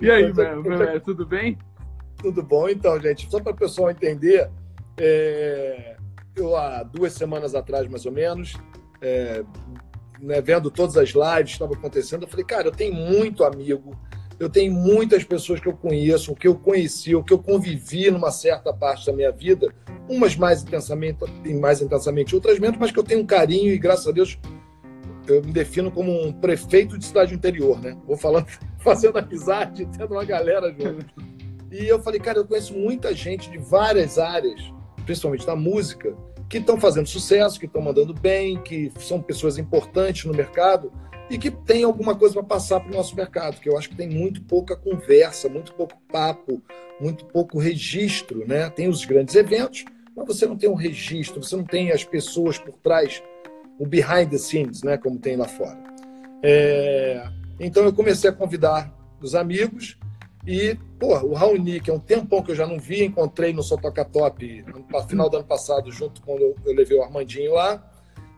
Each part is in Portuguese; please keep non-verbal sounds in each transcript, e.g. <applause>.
E aí, Bé, tudo bem? Tudo bom, então, gente. Só para o pessoal entender, é... eu há duas semanas atrás, mais ou menos, é... né, vendo todas as lives que estavam acontecendo, eu falei, cara, eu tenho muito amigo, eu tenho muitas pessoas que eu conheço, que eu conheci, ou que eu convivi numa certa parte da minha vida, umas mais intensamente, mais intensamente, outras menos, mas que eu tenho um carinho e, graças a Deus, eu me defino como um prefeito de cidade interior, né? Vou falando, fazendo amizade, tendo uma galera junto. E eu falei, cara, eu conheço muita gente de várias áreas, principalmente da música, que estão fazendo sucesso, que estão mandando bem, que são pessoas importantes no mercado e que tem alguma coisa para passar para o nosso mercado, que eu acho que tem muito pouca conversa, muito pouco papo, muito pouco registro, né? Tem os grandes eventos, mas você não tem um registro, você não tem as pessoas por trás o behind the scenes, né, como tem lá fora. É, então eu comecei a convidar os amigos e, pô, o Raoni, que é um tempão que eu já não vi, encontrei no Sotoca Top no final do ano passado, junto quando eu, eu levei o Armandinho lá,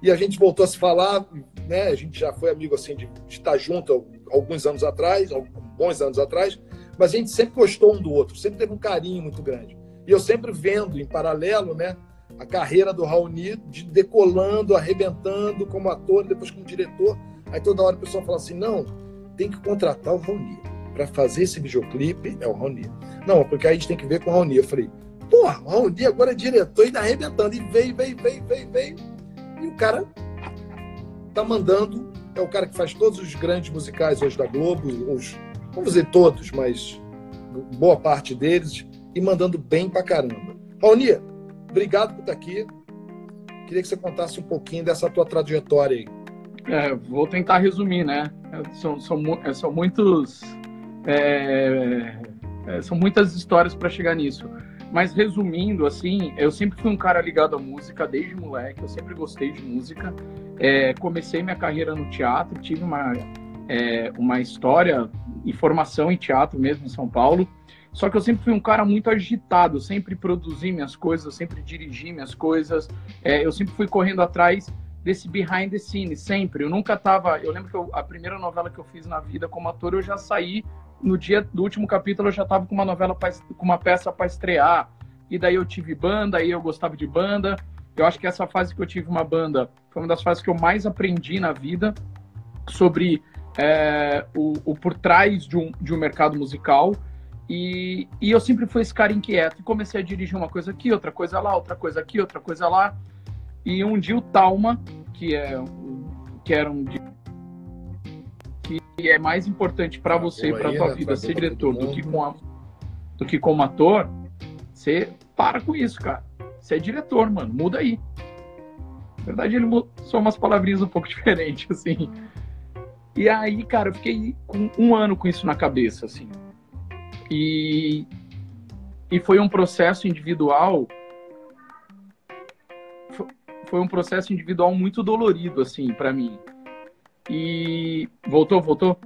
e a gente voltou a se falar, né, a gente já foi amigo assim de, de estar junto alguns anos atrás, bons anos atrás, mas a gente sempre gostou um do outro, sempre teve um carinho muito grande. E eu sempre vendo em paralelo, né, a carreira do Raoni de decolando, arrebentando como ator, depois como diretor. Aí toda hora o pessoal fala assim: não, tem que contratar o Raoni. Para fazer esse videoclipe é o Raoni. Não, porque aí a gente tem que ver com o Raoni. Eu falei: porra, o Raoni agora é diretor e tá arrebentando. E veio, veio, veio, veio, veio. E o cara tá mandando. É o cara que faz todos os grandes musicais hoje da Globo, os, vamos dizer todos, mas boa parte deles, e mandando bem pra caramba. Raoni, Obrigado por estar aqui. Queria que você contasse um pouquinho dessa tua trajetória aí. É, vou tentar resumir, né? São, são, é, são muitos. É, é, são muitas histórias para chegar nisso. Mas resumindo, assim, eu sempre fui um cara ligado à música desde moleque, eu sempre gostei de música. É, comecei minha carreira no teatro, tive uma, é, uma história e formação em teatro mesmo em São Paulo. Só que eu sempre fui um cara muito agitado, sempre produzi minhas coisas, sempre dirigi minhas coisas, é, eu sempre fui correndo atrás desse behind the scenes, sempre. Eu nunca tava. Eu lembro que eu, a primeira novela que eu fiz na vida como ator, eu já saí no dia do último capítulo, eu já tava com uma novela, pra, com uma peça para estrear. E daí eu tive banda, aí eu gostava de banda. Eu acho que essa fase que eu tive uma banda foi uma das fases que eu mais aprendi na vida sobre é, o, o, por trás de um, de um mercado musical e, e eu sempre fui esse cara inquieto. E comecei a dirigir uma coisa aqui, outra coisa lá, outra coisa aqui, outra coisa lá. E um dia o Talma, que é que era um que é mais importante para você, para tua vida, ser diretor do que com a, do que como ator, você para com isso, cara. Você é diretor, mano, muda aí. Na verdade, ele são umas palavrinhas um pouco <laughs> diferentes, assim. E aí, cara, eu fiquei com um ano com isso na cabeça, assim. E, e foi um processo individual foi um processo individual muito dolorido assim para mim. E voltou voltou?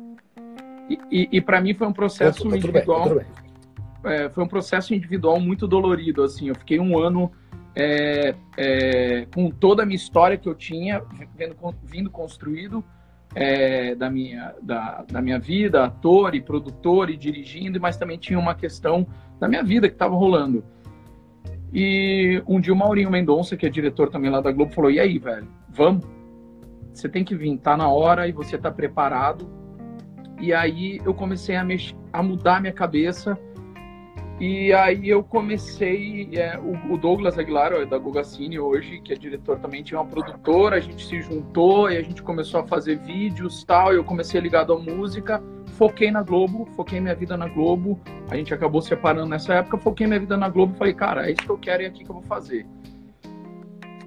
E, e, e para mim foi um processo tá individual bem, tá é, foi um processo individual muito dolorido assim. Eu fiquei um ano é, é, com toda a minha história que eu tinha vendo, vindo construído é, da, minha, da, da minha vida, ator e produtor e dirigindo, mas também tinha uma questão da minha vida que estava rolando. E um dia o Maurinho Mendonça, que é diretor também lá da Globo, falou: E aí, velho, vamos? Você tem que vir, tá na hora e você tá preparado. E aí eu comecei a, mexer, a mudar minha cabeça e aí eu comecei, é, o, o, Douglas Aguilar, ó, da Gogacine hoje, que é diretor também, tinha uma produtora, a gente se juntou e a gente começou a fazer vídeos tal, eu comecei ligado à música, foquei na Globo, foquei minha vida na Globo, a gente acabou separando nessa época, foquei minha vida na Globo e falei, cara, é isso que eu quero e é aqui que eu vou fazer.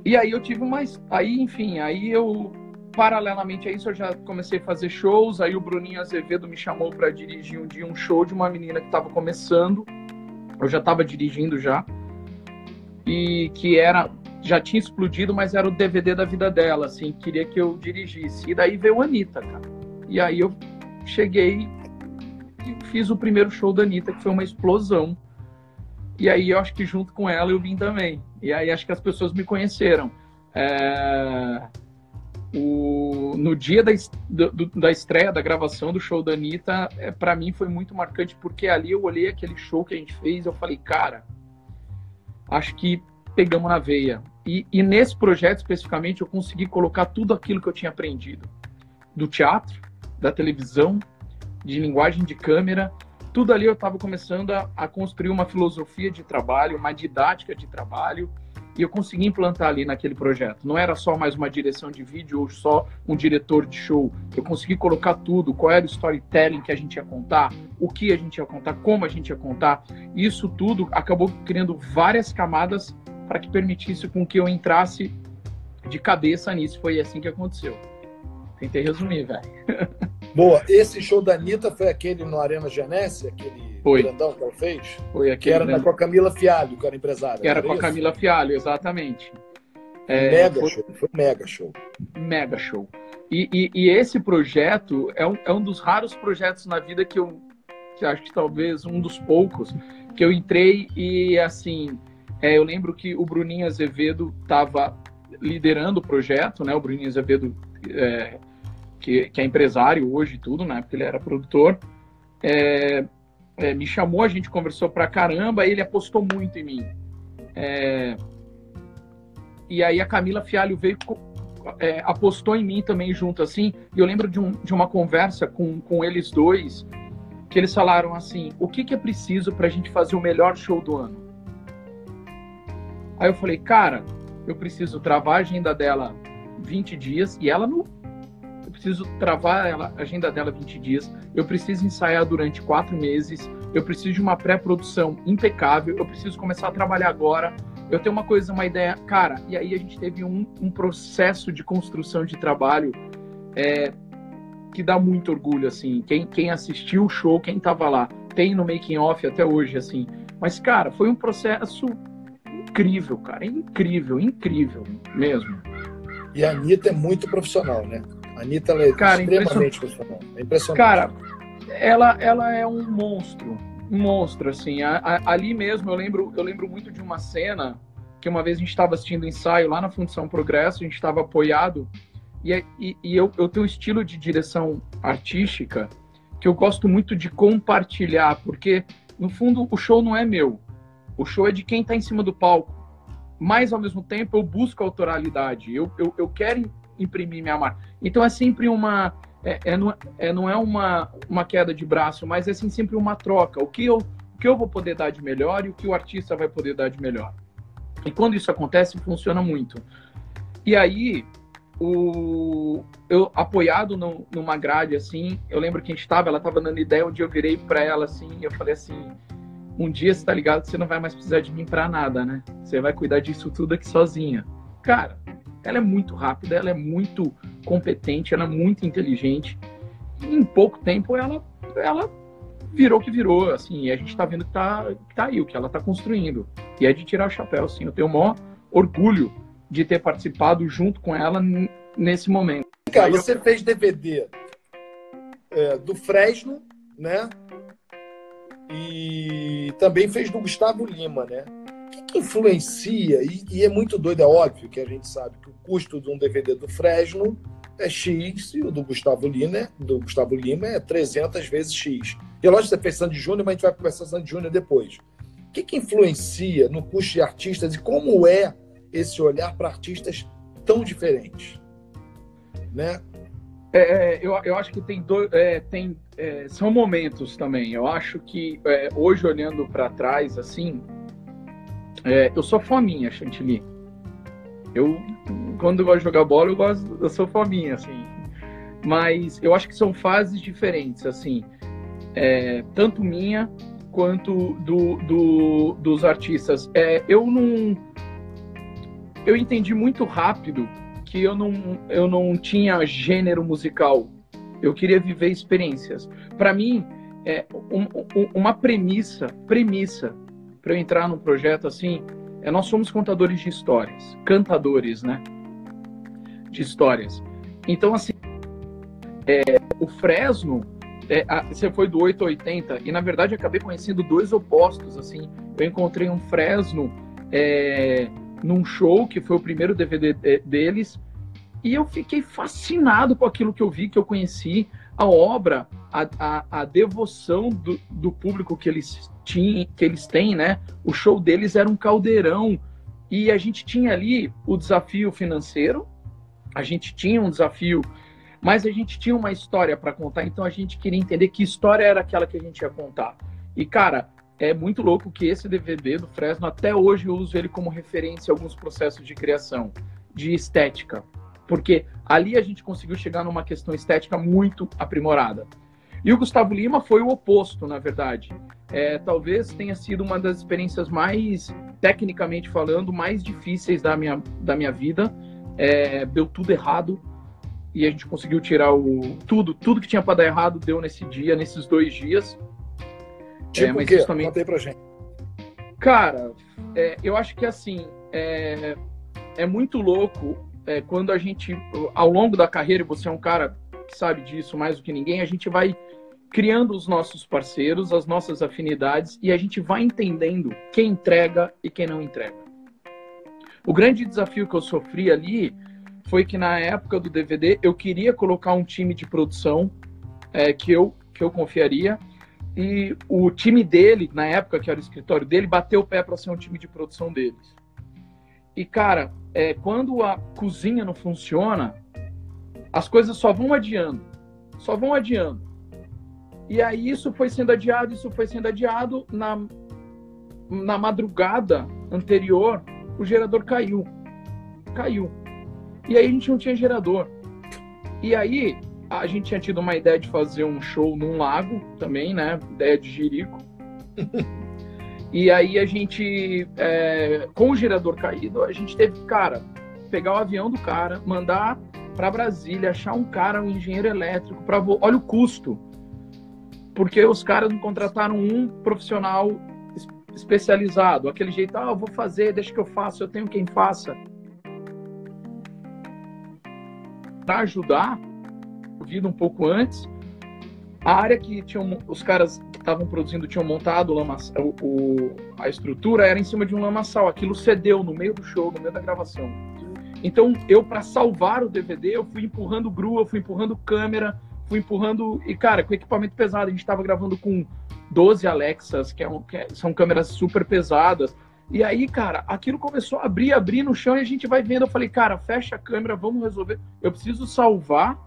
E aí eu tive mais, aí enfim, aí eu paralelamente a isso, eu já comecei a fazer shows. Aí o Bruninho Azevedo me chamou para dirigir um dia um show de uma menina que estava começando eu já estava dirigindo já e que era já tinha explodido, mas era o DVD da vida dela, assim, queria que eu dirigisse. E daí veio a Anitta, cara. E aí eu cheguei e fiz o primeiro show da Anitta, que foi uma explosão. E aí eu acho que junto com ela eu vim também. E aí acho que as pessoas me conheceram. É... O... no, dia da, do, da estreia, da gravação do show da Anitta, é, para mim foi muito marcante, porque ali eu olhei aquele show que a gente fez, eu falei, cara, acho que pegamos na veia. E, e nesse projeto especificamente eu consegui colocar tudo aquilo que eu tinha aprendido do teatro, da televisão, de linguagem de câmera, tudo ali eu estava começando a, a, construir uma filosofia de trabalho, uma didática de trabalho, e eu consegui implantar ali naquele projeto. Não era só mais uma direção de vídeo ou só um diretor de show. Eu consegui colocar tudo, qual era o storytelling que a gente ia contar, o que a gente ia contar, como a gente ia contar. Isso tudo acabou criando várias camadas para que permitisse com que eu entrasse de cabeça nisso. Foi assim que aconteceu. Tentei resumir, velho. <laughs> Boa. Esse show da Anitta foi aquele no Arena Genesse, aquele foi. grandão que ela fez? Foi aquele. Que era né? com a Camila Fialho, que era empresária. Que era, com a Camila Fialho, exatamente. É, mega foi... show, foi mega show. Mega show. E, e, e, esse projeto é um, é um dos raros projetos na vida que eu que acho que talvez um dos poucos que eu entrei e assim é, eu lembro que o Bruninho Azevedo estava liderando o projeto, né? O Bruninho Azevedo é, que, que, é empresário hoje e tudo, né? Porque ele era produtor. É, é, me chamou, a gente conversou pra caramba, ele apostou muito em mim. É, e aí a Camila Fialho veio, é, apostou em mim também junto, assim. E eu lembro de, um, de uma conversa com, com eles dois, que eles falaram assim: o que, que é preciso para a gente fazer o melhor show do ano? Aí eu falei, cara, eu preciso travar a agenda dela 20 dias e ela não, preciso travar ela, a agenda dela 20 dias, eu preciso ensaiar durante quatro meses, eu preciso de uma pré-produção impecável, eu preciso começar a trabalhar agora, eu tenho uma coisa, uma ideia, cara, e aí a gente teve um, um processo de construção de trabalho é, que dá muito orgulho, assim, quem, quem assistiu o show, quem tava lá, tem no making off até hoje, assim, mas, cara, foi um processo incrível, cara, incrível, incrível mesmo. E a Anitta é muito profissional, né? A Anitta é cara, extremamente profissional. É impressionante. Cara, ela, ela é um monstro. Um monstro, assim. A, a, ali mesmo, eu lembro, eu lembro muito de uma cena que uma vez a gente estava assistindo ensaio lá na Fundação Progresso, a gente estava apoiado, e, e, e eu, eu tenho um estilo de direção artística que eu gosto muito de compartilhar, porque, no fundo, o show não é meu. O show é de quem está em cima do palco. Mas, ao mesmo tempo, eu busco autoralidade. Eu, eu, eu quero imprimir minha marca. Então é sempre uma. É, é, não, é, não é uma, uma queda de braço, mas é assim, sempre uma troca. O que, eu, o que eu vou poder dar de melhor e o que o artista vai poder dar de melhor. E quando isso acontece, funciona muito. E aí, o, eu apoiado no, numa grade assim, eu lembro que a gente estava, ela estava dando ideia, onde eu virei para ela assim, eu falei assim: um dia você tá ligado, você não vai mais precisar de mim para nada, né? Você vai cuidar disso tudo aqui sozinha. Cara, ela é muito rápida, ela é muito competente, ela é muito inteligente. E em pouco tempo ela, ela virou o que virou, assim, e a gente está vendo que tá, que tá aí, o que ela está construindo. E é de tirar o chapéu, assim. Eu tenho o maior orgulho de ter participado junto com ela nesse momento. Cara, você eu... fez DVD é, do Fresno, né? E também fez do Gustavo Lima, né? Influencia, e, e, é muito doido, é óbvio que a gente sabe que o custo de um DVD do Fresno é X e o do Gustavo Lima, do Gustavo Lima é 300 vezes X. E é lógico que você fez Sandy Júnior, mas a gente vai conversar Sandy Júnior depois. O que, que influencia no custo de artistas e como é esse olhar para artistas tão diferentes? Né? É, é, eu, eu acho que tem dois, é, tem, é, são momentos também. Eu acho que é, hoje olhando para trás, assim, é, eu sou fominha, Chantilly. Eu, quando eu gosto de jogar bola, eu, gosto, eu sou fominha, assim. Mas eu acho que são fases diferentes, assim. É, tanto minha quanto do, do dos artistas. É, eu não... Eu entendi muito rápido que eu não, eu não tinha gênero musical. Eu queria viver experiências. Para mim, é um, um, uma premissa, premissa para eu entrar num projeto assim, é nós somos contadores de histórias, cantadores, né? De histórias. Então, assim, é, o Fresno, é, a, você foi do 880, e na verdade acabei conhecendo dois opostos, assim. Eu encontrei um Fresno é, num show, que foi o primeiro DVD deles, E eu fiquei fascinado com aquilo que eu vi, que eu conheci, a obra, a, a, a devoção do, do, público que eles, tinham, que eles têm, né? O show deles era um caldeirão. E a gente tinha ali o desafio financeiro, a gente tinha um desafio, mas a gente tinha uma história para contar, então a gente queria entender que história era aquela que a gente ia contar. E, cara, é muito louco que esse DVD do Fresno, até hoje eu uso ele como referência a alguns processos de criação, de estética porque ali a gente conseguiu chegar numa questão estética muito aprimorada. E o Gustavo Lima foi o oposto, na verdade. É, talvez tenha sido uma das experiências mais, tecnicamente falando, mais difíceis da minha, da minha vida. É, deu tudo errado e a gente conseguiu tirar o tudo, tudo que tinha para dar errado deu nesse dia, nesses dois dias. Tipo é, mas o? Também... Conta aí pra gente. Cara, é, eu acho que assim é, é muito louco é, quando a gente, ao longo da carreira, e você é um cara que sabe disso mais do que ninguém, a gente vai criando os nossos parceiros, as nossas afinidades e a gente vai entendendo quem entrega e quem não entrega. O grande desafio que eu sofri ali foi que na época do DVD eu queria colocar um time de produção é, que eu que eu confiaria e o time dele na época que era o escritório dele bateu o pé para ser um time de produção deles. E cara, é, quando a cozinha não funciona, as coisas só vão adiando, só vão adiando. E aí isso foi sendo adiado, isso foi sendo adiado. Na, na madrugada anterior, o gerador caiu. Caiu. E aí a gente não tinha gerador. E aí a gente tinha tido uma ideia de fazer um show num lago também, né? Ideia de Jerico. <laughs> E aí a gente, é, com o gerador caído, a gente teve que, cara, pegar o avião do cara, mandar para Brasília, achar um cara, um engenheiro elétrico, para olha o custo. Porque os caras não contrataram um profissional especializado, aquele jeito, ah, eu vou fazer, deixa que eu faço, eu tenho quem faça. Para ajudar, vida um pouco antes, a área que tinham os caras estavam produzindo tinham montado o, o, a estrutura era em cima de um lamaçal. Aquilo cedeu no meio do show, no meio da gravação. Então, eu, para salvar o DVD, eu fui empurrando grua, fui empurrando câmera, fui empurrando. E, cara, com equipamento pesado, a gente estava gravando com 12 Alexas, que, é um, que é, são câmeras super pesadas. E aí, cara, aquilo começou a abrir, abrir no chão e a gente vai vendo. Eu falei, cara, fecha a câmera, vamos resolver. Eu preciso salvar,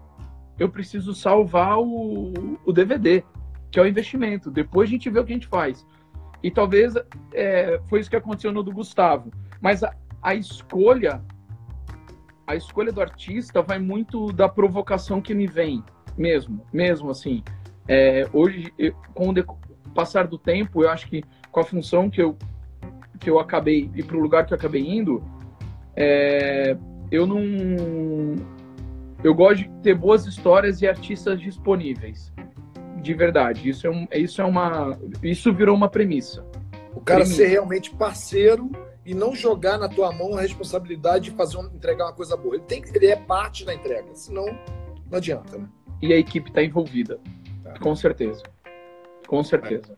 eu preciso salvar o, o DVD que é o investimento. Depois a gente vê o que a gente faz. E talvez é, foi isso que aconteceu no do Gustavo. Mas a, a escolha, a escolha do artista vai muito da provocação que me vem, mesmo, mesmo assim. É, hoje, eu, com o passar do tempo, eu acho que com a função que eu que eu acabei e para o lugar que eu acabei indo, é, eu não eu gosto de ter boas histórias e artistas disponíveis de verdade. Isso é, um, isso é uma. Isso virou uma premissa. O cara premissa. ser realmente parceiro e não jogar na tua mão a responsabilidade de fazer um, entregar uma coisa boa. Ele, tem, ele é parte da entrega, senão não adianta, né? E a equipe está envolvida. É. Com certeza. Com certeza.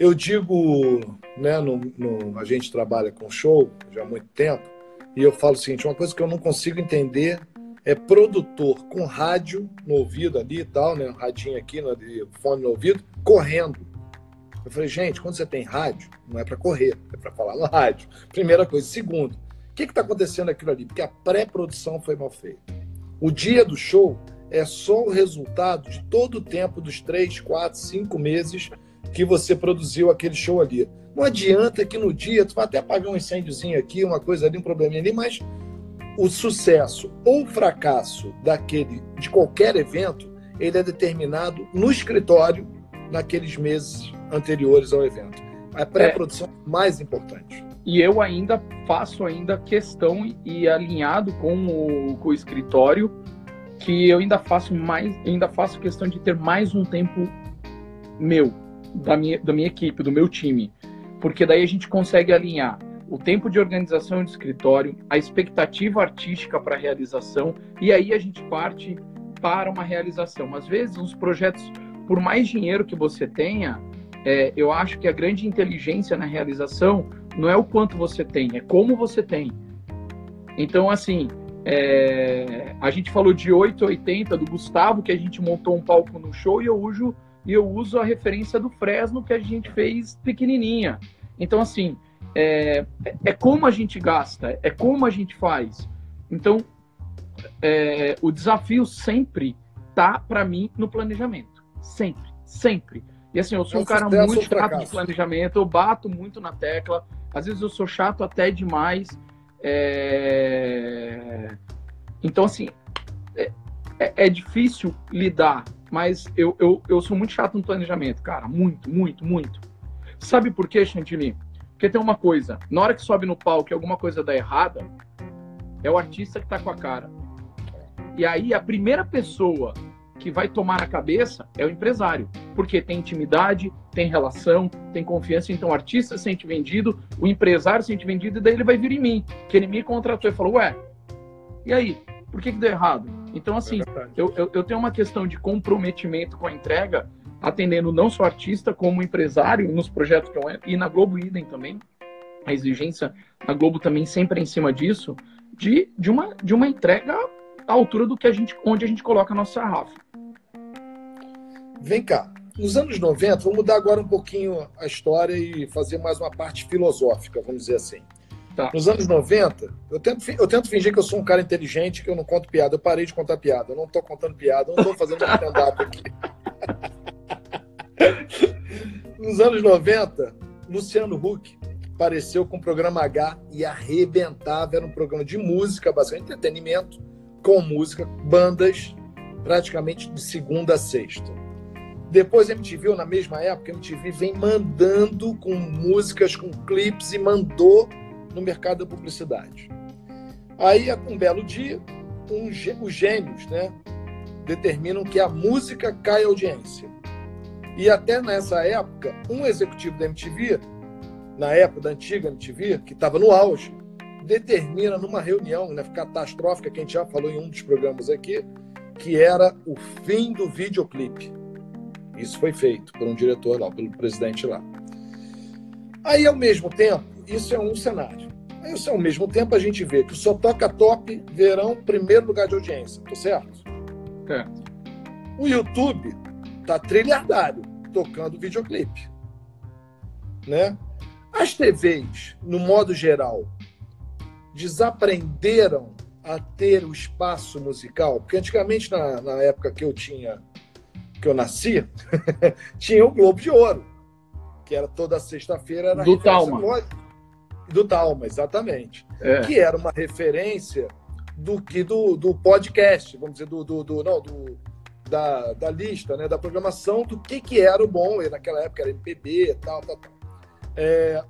Eu digo, né, no, no, a gente trabalha com show já há muito tempo, e eu falo o seguinte: uma coisa que eu não consigo entender é produtor com rádio no ouvido ali e tal, né? Um radinho aqui, no, fone no ouvido, correndo. Eu falei, gente, quando você tem rádio, não é para correr, é para falar no rádio. Primeira coisa. Segundo, o que está acontecendo aquilo ali? Porque a pré-produção foi mal feita. O dia do show é só o resultado de todo o tempo dos três, quatro, cinco meses que você produziu aquele show ali. Não adianta que no dia tu vai até apagar um incêndiozinho aqui, uma coisa ali, um probleminha ali, mas o sucesso ou fracasso daquele de qualquer evento, ele é determinado no escritório naqueles meses anteriores ao evento. A pré-produção é mais importante. E eu ainda faço ainda questão e alinhado com o, com o escritório que eu ainda faço mais, ainda faço questão de ter mais um tempo meu, da minha, da minha equipe, do meu time, porque daí a gente consegue alinhar o tempo de organização de escritório, a expectativa artística para a realização, e aí a gente parte para uma realização. Às vezes, os projetos, por mais dinheiro que você tenha, é, eu acho que a grande inteligência na realização não é o quanto você tem, é como você tem. Então, assim, É, a gente falou de 880 do Gustavo, que a gente montou um palco no show, e eu uso, eu uso a referência do Fresno, que a gente fez pequenininha. Então, assim, é, é como a gente gasta, é como a gente faz. Então, é, o desafio sempre tá para mim no planejamento. Sempre, sempre. E assim, eu sou é um cara muito chato de planejamento, eu bato muito na tecla. Às vezes eu sou chato até demais. É... Então, assim, é, é, é, difícil lidar, mas eu, eu, eu sou muito chato no planejamento, cara. Muito, muito, muito. Sabe por quê, Chantilly? Porque tem uma coisa, na hora que sobe no palco e alguma coisa dá errada, é o artista que tá com a cara. E aí a primeira pessoa que vai tomar a cabeça é o empresário, porque tem intimidade, tem relação, tem confiança. Então o artista se sente vendido, o empresário se sente vendido, e daí ele vai vir em mim, que ele me contratou e falou: Ué, e aí? Por que, que deu errado? Então, assim, é eu, eu, eu tenho uma questão de comprometimento com a entrega atendendo não só artista, como empresário nos projetos que eu entro, e na Globo idem também. A exigência na Globo também sempre é em cima disso, de, de, uma, de uma entrega à altura do que a gente, onde a gente coloca a nossa sarrafa. Vem cá, nos anos 90, vamos mudar agora um pouquinho a história e fazer mais uma parte filosófica, vamos dizer assim. Tá. Nos anos 90, eu tento, eu tento fingir que eu sou um cara inteligente, que eu não conto piada. Eu parei de contar piada, eu não estou contando piada, eu não estou fazendo stand-up aqui. <laughs> Nos anos 90, Luciano Huck apareceu com o programa H e arrebentava. Era um programa de música, basicamente entretenimento, com música, bandas, praticamente de segunda a sexta. Depois a MTV, na mesma época, MTV vem mandando com músicas, com clipes e mandou no mercado da publicidade. Aí, um belo dia, um, os gênios né, determinam que a música cai audiência. E até nessa época, um executivo da MTV, na época da antiga MTV, que estava no auge, determina numa reunião né, catastrófica, que a gente já falou em um dos programas aqui, que era o fim do videoclipe. Isso foi feito por um diretor lá, pelo presidente lá. Aí, ao mesmo tempo, isso é um cenário. Aí, ao mesmo tempo, a gente vê que o Só Toca Top verão primeiro lugar de audiência, tá certo? É. O YouTube tá trilhardário tocando videoclipe. Né? As TVs, no modo geral, desaprenderam a ter o espaço musical, porque antigamente, na, na época que eu tinha, que eu nasci, <laughs> tinha o Globo de Ouro, que era toda sexta-feira. Do Talma. Do Talma, exatamente. É. Que era uma referência do que do, do podcast, vamos dizer, do, do, do não, do, da, da lista, né, da programação do que, que era o bom, e naquela época era MPB, tal, tal, tal. É,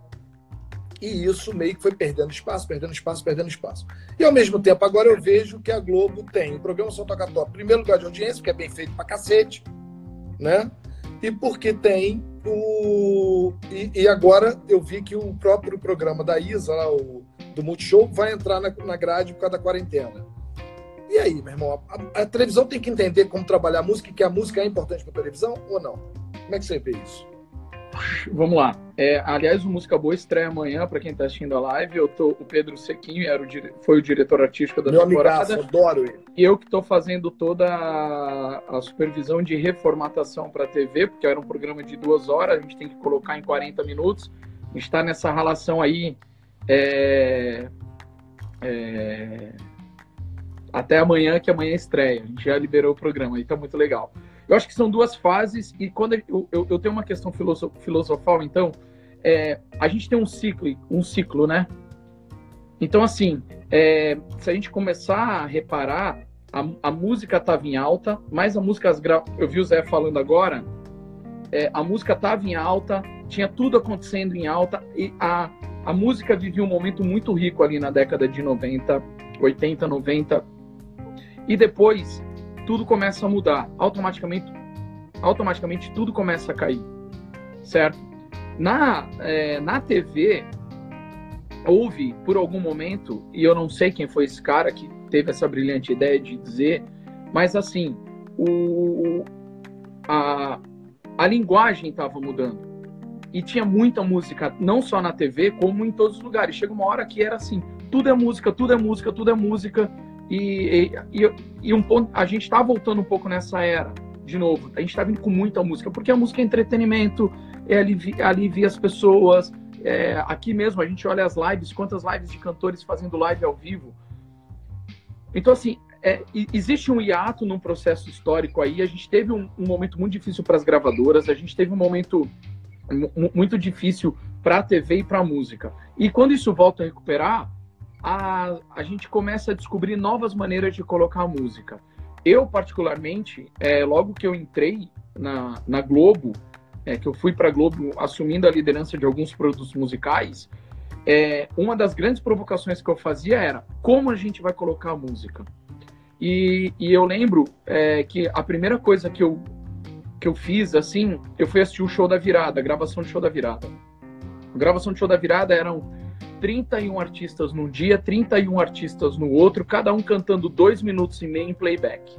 e isso meio que foi perdendo espaço, perdendo espaço, perdendo espaço. E ao mesmo tempo, agora eu vejo que a Globo tem o programa São Toca Top, primeiro lugar de audiência, que é bem feito pra cacete, né? E porque tem o. E, e agora eu vi que o próprio programa da Isa, lá, o, do Multishow, vai entrar na, na grade por causa da quarentena. E aí, meu irmão, a, a, televisão tem que entender como trabalhar a música que a música é importante para televisão ou não? Como é que você vê isso? Vamos lá. É, aliás, o Música Boa estreia amanhã para quem está assistindo a live. Eu tô, o Pedro Sequinho era o, foi o diretor artístico da Meu temporada. Amigaço, adoro ele. E eu que estou fazendo toda a, a, supervisão de reformatação para a TV, porque era um programa de duas horas, a gente tem que colocar em 40 minutos. A gente está nessa relação aí. É, é, até amanhã, que amanhã estreia. A gente já liberou o programa, então muito legal. Eu acho que são duas fases, e quando eu, eu, eu tenho uma questão filosofal, então, é, a gente tem um ciclo, um ciclo, né? Então, assim, é, se a gente começar a reparar, a, a música estava em alta, mas a música, eu vi o Zé falando agora, é, a música estava em alta, tinha tudo acontecendo em alta, e a, a música vivia um momento muito rico ali na década de 90, 80, 90, e depois tudo começa a mudar. Automaticamente, automaticamente tudo começa a cair. Certo? Na, é, na TV, houve, por algum momento, e eu não sei quem foi esse cara que teve essa brilhante ideia de dizer, mas assim, o, a, a linguagem estava mudando. E tinha muita música, não só na TV, como em todos os lugares. Chega uma hora que era assim: tudo é música, tudo é música, tudo é música E, e, e um ponto, a gente está voltando um pouco nessa era, de novo. A gente está vindo com muita música, porque a música é entretenimento, é alivia, alivia as pessoas. É, aqui mesmo a gente olha as lives, quantas lives de cantores fazendo live ao vivo. Então, assim, é, existe um hiato num processo histórico aí. A gente teve um, um momento muito difícil para as gravadoras, a gente teve um momento muito difícil para a TV e para a música. E quando isso volta a recuperar, a, a gente começa a descobrir novas maneiras de colocar a música. Eu, particularmente, é, logo que eu entrei na, na Globo, é, que eu fui para a Globo assumindo a liderança de alguns produtos musicais, é, uma das grandes provocações que eu fazia era como a gente vai colocar a música. E, e eu lembro é, que a primeira coisa que eu, que eu fiz, assim, eu fui assistir o show da virada, a gravação do show da virada. A gravação do show da virada eram 31 artistas num dia, 31 artistas no outro, cada um cantando dois minutos e meio em playback.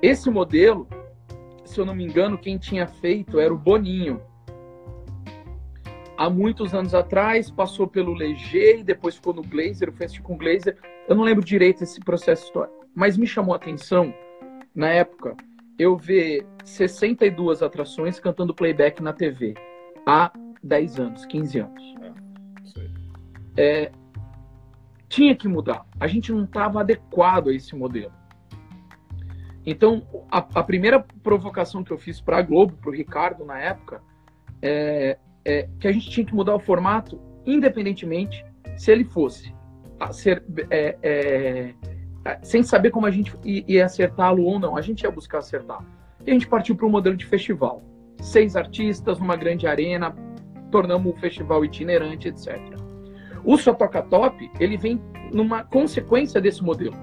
Esse modelo, se eu não me engano, quem tinha feito era o Boninho. Há muitos anos atrás, passou pelo Leger e depois ficou no Glazer, o Fest com Glazer. Eu não lembro direito esse processo histórico, mas me chamou a atenção, na época, eu ver 62 atrações cantando playback na TV há 10 anos, 15 anos. É, tinha que mudar. A gente não estava adequado a esse modelo. Então, a, a primeira provocação que eu fiz para a Globo, para o Ricardo na época, é, é, que a gente tinha que mudar o formato, independentemente se ele fosse ser, é, é, sem saber como a gente ia acertá-lo ou não. A gente ia buscar acertar. E a gente partiu para um modelo de festival. Seis artistas numa grande arena, tornamos o festival itinerante, etc. O Só Toca Top, ele vem numa consequência desse modelo.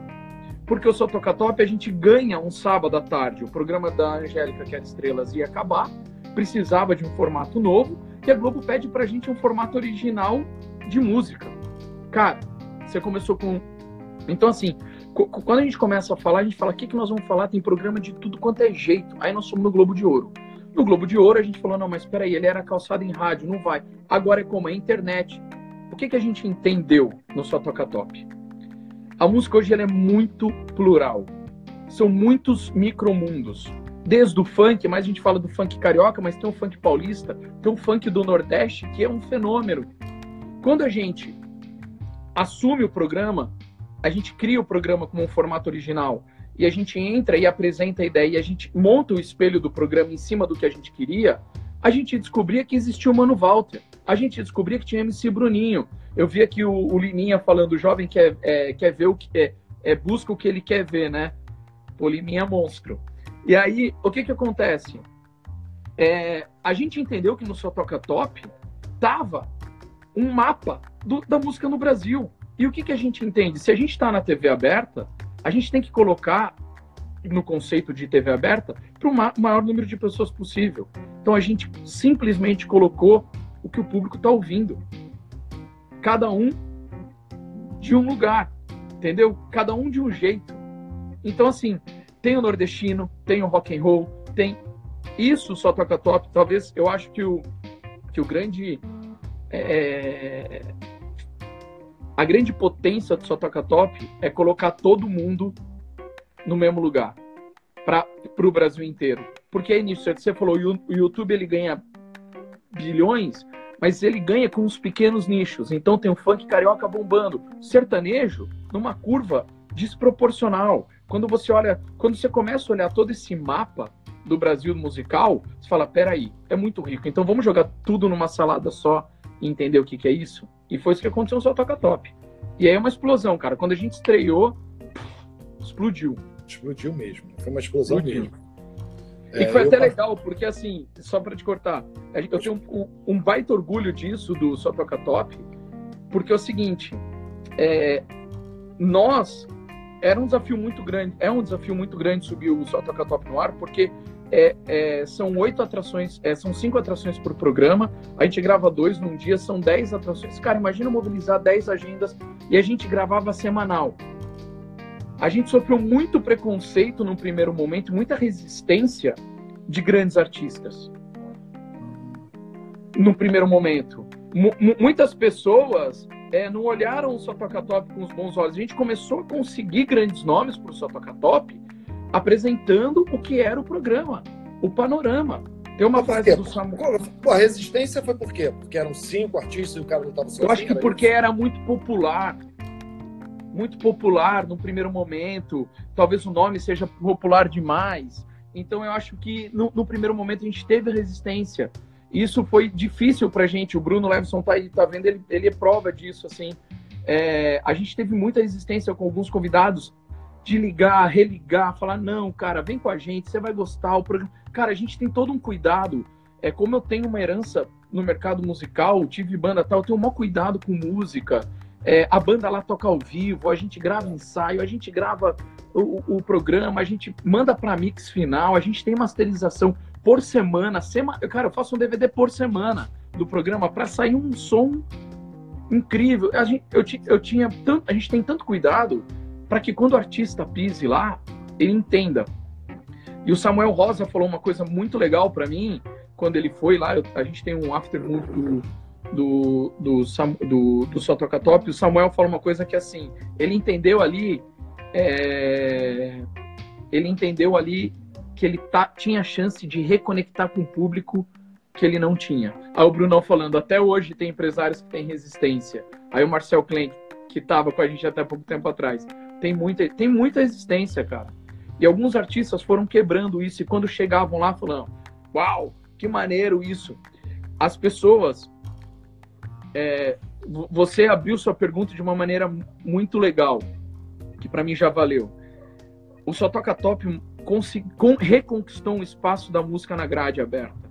Porque o Só Toca Top, a gente ganha um sábado à tarde. O programa da Angélica, que era Estrelas, ia acabar. Precisava de um formato novo. E a Globo pede pra gente um formato original de música. Cara, você começou com... Então, assim, quando a gente começa a falar, a gente fala, o que, que nós vamos falar? Tem programa de tudo quanto é jeito. Aí nós somos no Globo de Ouro. No Globo de Ouro, a gente falou, não, mas peraí, ele era calçado em rádio, não vai. Agora é como? É internet que, que a gente entendeu no Só Toca Top? A música hoje é muito plural. São muitos micromundos. Desde o funk, mas a gente fala do funk carioca, mas tem o funk paulista, tem o funk do Nordeste, que é um fenômeno. Quando a gente assume o programa, a gente cria o programa como um formato original e a gente entra e apresenta a ideia e a gente monta o espelho do programa em cima do que a gente queria, a gente descobria que existia o Mano Walter a gente descobria que tinha MC Bruninho. Eu vi aqui o, o Lininha falando, o jovem quer, é, quer ver o que é, é, busca o que ele quer ver, né? O Lininha é monstro. E aí, o que que acontece? É, a gente entendeu que no Só Toca Top tava um mapa do, da música no Brasil. E o que, que a gente entende? Se a gente está na TV aberta, a gente tem que colocar no conceito de TV aberta para o maior número de pessoas possível. Então a gente simplesmente colocou o que o público está ouvindo. Cada um de um lugar, entendeu? Cada um de um jeito. Então, assim, tem o nordestino, tem o rock and roll, tem isso só toca top. Talvez eu acho que o, que o grande. É... a grande potência do Só Toca Top é colocar todo mundo no mesmo lugar para o Brasil inteiro. Porque é nisso, você falou, o YouTube ele ganha bilhões, mas ele ganha com os pequenos nichos. Então tem o funk carioca bombando, sertanejo numa curva desproporcional. Quando você olha, quando você começa a olhar todo esse mapa do Brasil musical, você fala, peraí, é muito rico. Então vamos jogar tudo numa salada só e entender o que, que é isso? E foi isso que aconteceu no Só Toca Top. E aí é uma explosão, cara. Quando a gente estreou, explodiu. Explodiu mesmo. Foi uma explosão explodiu. mesmo. E foi é, até legal, porque assim, só para te cortar, eu tenho um, um, baita orgulho disso, do Só Toca Top, porque é o seguinte, é, nós, era um desafio muito grande, é um desafio muito grande subir o Só Toca Top no ar, porque é, é, são oito atrações, é, são cinco atrações por programa, a gente grava dois num dia, são dez atrações. Cara, imagina mobilizar dez agendas e a gente gravava semanal. A gente sofreu muito preconceito no primeiro momento, muita resistência de grandes artistas. No primeiro momento. M muitas pessoas é, não olharam o Só Toca Top com os bons olhos. A gente começou a conseguir grandes nomes para o Só Toca Top apresentando o que era o programa, o panorama. Tem uma frase do Samuel. A resistência foi por quê? Porque eram cinco artistas e o cara não estava sozinho? Eu acho que porque era muito popular. Muito popular no primeiro momento. Talvez o nome seja popular demais. Então eu acho que no, no primeiro momento a gente teve resistência. Isso foi difícil pra gente. O Bruno Levison tá tá vendo, ele, ele é prova disso, assim. É, a gente teve muita resistência com alguns convidados de ligar, religar, falar, não, cara, vem com a gente, você vai gostar. O programa... Cara, a gente tem todo um cuidado. É como eu tenho uma herança no mercado musical, tive banda tal, eu tenho um maior cuidado com música. É, a banda lá toca ao vivo, a gente grava ensaio, a gente grava o, o programa, a gente manda para mix final, a gente tem masterização por semana. Sema... Cara, eu faço um DVD por semana do programa para sair um som incrível. A gente, eu, eu tinha tanto, a gente tem tanto cuidado para que quando o artista pise lá, ele entenda. E o Samuel Rosa falou uma coisa muito legal para mim quando ele foi lá. Eu, a gente tem um afternoon do do, do, do, do Só Toca Top. O Samuel falou uma coisa que assim, ele entendeu ali, é, ele entendeu ali que ele tá, tinha chance de reconectar com o público que ele não tinha. Aí o Brunão falando, até hoje tem empresários que têm resistência. Aí o Marcel Klein, que estava com a gente até pouco tempo atrás, tem muita, tem muita resistência, cara. E alguns artistas foram quebrando isso e quando chegavam lá falando, uau, que maneiro isso. As pessoas, é, você abriu sua pergunta de uma maneira muito legal, que para mim já valeu. O Só Toca Top reconquistou um espaço da música na grade aberta.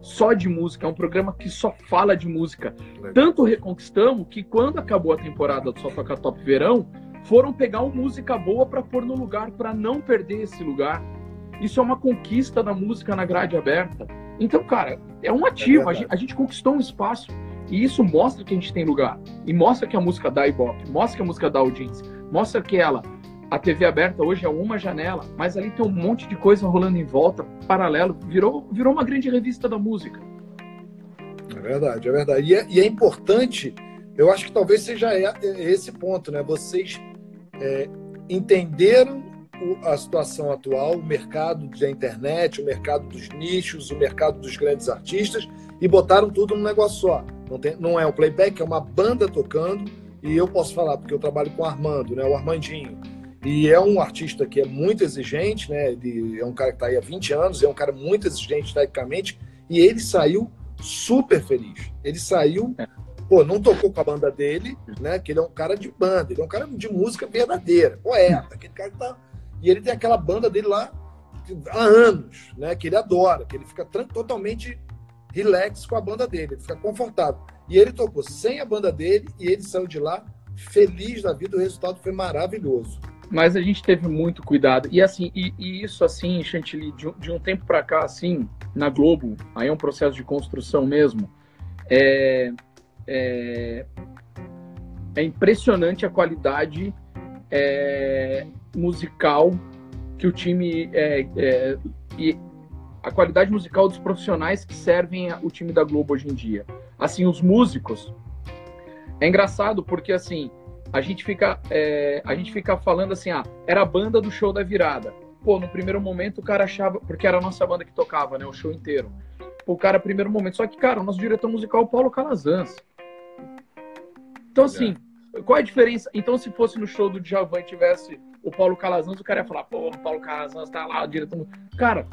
Só de música, é um programa que só fala de música. Legal. Tanto reconquistamos que quando acabou a temporada do Só Toca Top Verão, foram pegar uma música boa para pôr no lugar, para não perder esse lugar. Isso é uma conquista da música na grade aberta. Então, cara, é um ativo. É a, gente, a, gente, conquistou um espaço. E isso mostra que a gente tem lugar. E mostra que a música dá ibope. Mostra que a música dá audiência. Mostra que ela. A TV aberta hoje é uma janela, mas ali tem um monte de coisa rolando em volta, paralelo. Virou, virou uma grande revista da música. É verdade, é verdade. E é, e é importante, eu acho que talvez seja esse ponto, né? Vocês é, entenderam a situação atual, o mercado da internet, o mercado dos nichos, o mercado dos grandes artistas e botaram tudo num negócio só. Não, tem, não é um playback, é uma banda tocando e eu posso falar porque eu trabalho com o Armando, né, o Armandinho. E é um artista que é muito exigente, né? Ele é um cara que está aí há 20 anos, é um cara muito exigente tecnicamente e ele saiu super feliz. Ele saiu é pô, não tocou com a banda dele, né? Que ele é um cara de banda, ele é um cara de música verdadeira, poeta, aquele cara que tá. E ele tem aquela banda dele lá há anos, né? Que ele adora, que ele fica totalmente relax com a banda dele, ele fica confortável. E ele tocou sem a banda dele e ele saiu de lá feliz da vida, o resultado foi maravilhoso. Mas a gente teve muito cuidado. E assim, e, e isso assim, Chantilly, de, de um tempo para cá, assim, na Globo, aí é um processo de construção mesmo. É, é, é impressionante a qualidade é, musical que o time é, é, e a qualidade musical dos profissionais que servem o time da Globo hoje em dia. Assim, os músicos é engraçado porque assim a gente fica é, a gente fica falando assim, ah, era a banda do show da virada. Pô, no primeiro momento o cara achava porque era a nossa banda que tocava, né, o show inteiro. o cara primeiro momento, só que cara, o nosso diretor musical é o Paulo Calazans. Então, assim, é. qual é a diferença? Então, se fosse no show do Djavan e tivesse o Paulo Calazans, o cara ia falar, pô, o Paulo Calazans tá lá, o diretor. Cara,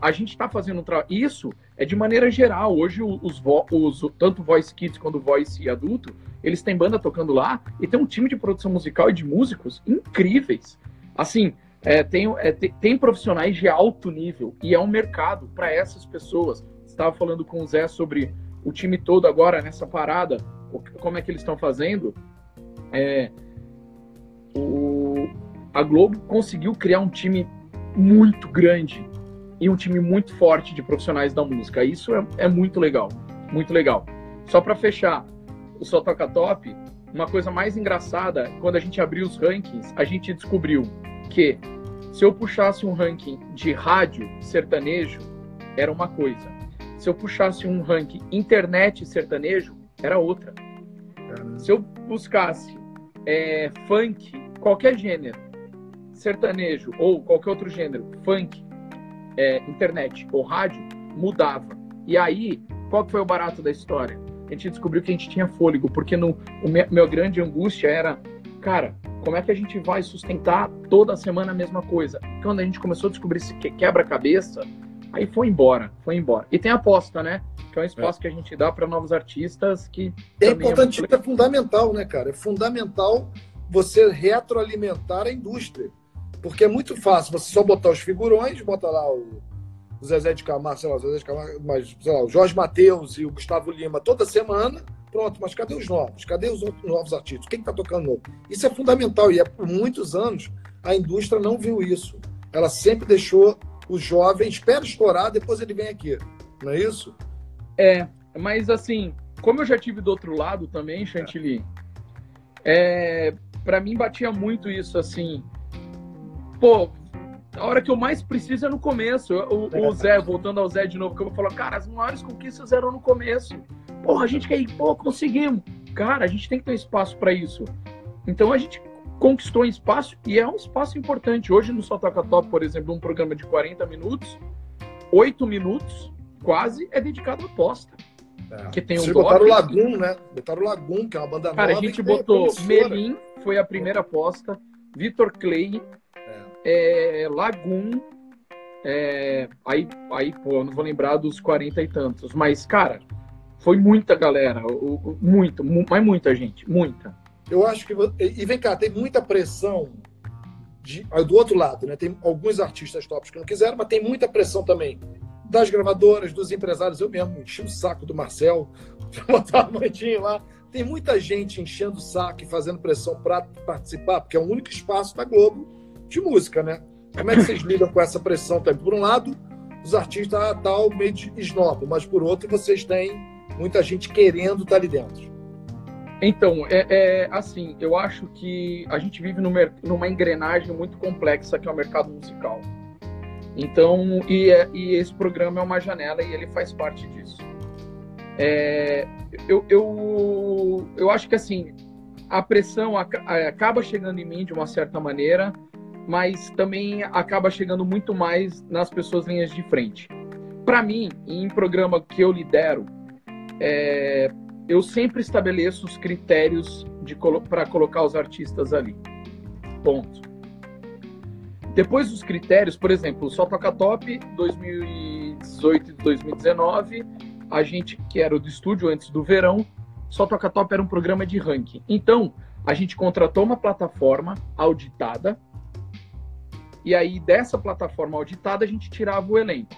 a gente tá fazendo um trabalho. Isso é de maneira geral. Hoje, os, os, tanto Voice Kids quanto Voice Adulto, eles têm banda tocando lá e tem um time de produção musical e de músicos incríveis. Assim, é, tem, é, tem, profissionais de alto nível e é um mercado para essas pessoas. Estava falando com o Zé sobre o time todo agora nessa parada como é que eles estão fazendo, é, o, a Globo conseguiu criar um time muito grande e um time muito forte de profissionais da música. Isso é, é muito legal, muito legal. Só para fechar, o Só Toca Top, uma coisa mais engraçada, quando a gente abriu os rankings, a gente descobriu que se eu puxasse um ranking de rádio sertanejo, era uma coisa. Se eu puxasse um ranking internet sertanejo, era outra. Se eu buscasse é, funk, qualquer gênero, sertanejo ou qualquer outro gênero, funk, é, internet ou rádio, mudava. E aí, qual que foi o barato da história? A gente descobriu que a gente tinha fôlego, porque no, o meu, meu grande angústia era, cara, como é que a gente vai sustentar toda semana a mesma coisa? Quando a gente começou a descobrir esse quebra-cabeça, aí foi embora, foi embora. E tem aposta, né? Que é um espaço é. que a gente dá para novos artistas que. É importante, é, é fundamental, né, cara? É fundamental você retroalimentar a indústria. Porque é muito fácil você só botar os figurões, bota lá o, Zezé de Camargo, sei lá, o Zezé de Camargo, mas, sei lá, o Jorge Matheus e o Gustavo Lima toda semana. Pronto, mas cadê os novos? Cadê os outros novos artistas? Quem está tocando novo? Isso é fundamental e é por muitos anos a indústria não viu isso. Ela sempre deixou o jovem, espera estourar, depois ele vem aqui. Não é isso? É, mas assim, como eu já tive do outro lado também, Chantilly, é para mim batia muito isso assim pô, a hora que eu mais preciso é no começo. O, o Zé, voltando ao Zé de novo, que eu vou falar, cara, as maiores conquistas eram no começo. Porra, a gente quer ir, pô, conseguimos. Cara, a gente tem que ter espaço para isso. Então a gente conquistou um espaço e é um espaço importante. Hoje no Só Toca Top, por exemplo, um programa de 40 minutos, 8 minutos quase é dedicado à aposta. É. Que tem um Vocês botaram o Lagum, né? Botaram o Lagum, que é uma banda Cara, nova. Cara, a gente botou Melim, foi a primeira aposta, Vitor Clay, é, Lagoon. É, aí, aí, pô, não vou lembrar dos 40 e tantos, mas, cara, foi muita galera, muito, mas muita gente, muita. Eu acho que. E vem cá, tem muita pressão de, do outro lado, né? Tem alguns artistas tops que não quiseram, mas tem muita pressão também das gravadoras, dos empresários. Eu mesmo enchi o saco do Marcel, <laughs> botar a mantinha lá. Tem muita gente enchendo o saco e fazendo pressão para participar, porque é o único espaço da Globo de música, né? Como é que vocês lidam com essa pressão também? Por um lado, os artistas ah, tal meio de mas por outro, vocês têm muita gente querendo estar ali dentro. Então, é, é assim, eu acho que a gente vive numa, numa engrenagem muito complexa que é o mercado musical. Então, e, é, e esse programa é uma janela e ele faz parte disso. É, eu, eu, eu acho que assim, a pressão acaba chegando em mim de uma certa maneira, mas também acaba chegando muito mais nas pessoas linhas de frente. Para mim, em programa que eu lidero, é, eu sempre estabeleço os critérios para colocar os artistas ali. Ponto. Depois dos critérios, por exemplo, só Toca Top 2018 e 2019, a gente que era do estúdio antes do verão, só Toca Top era um programa de ranking. Então, a gente contratou uma plataforma auditada e aí, dessa plataforma auditada, a gente tirava o elenco.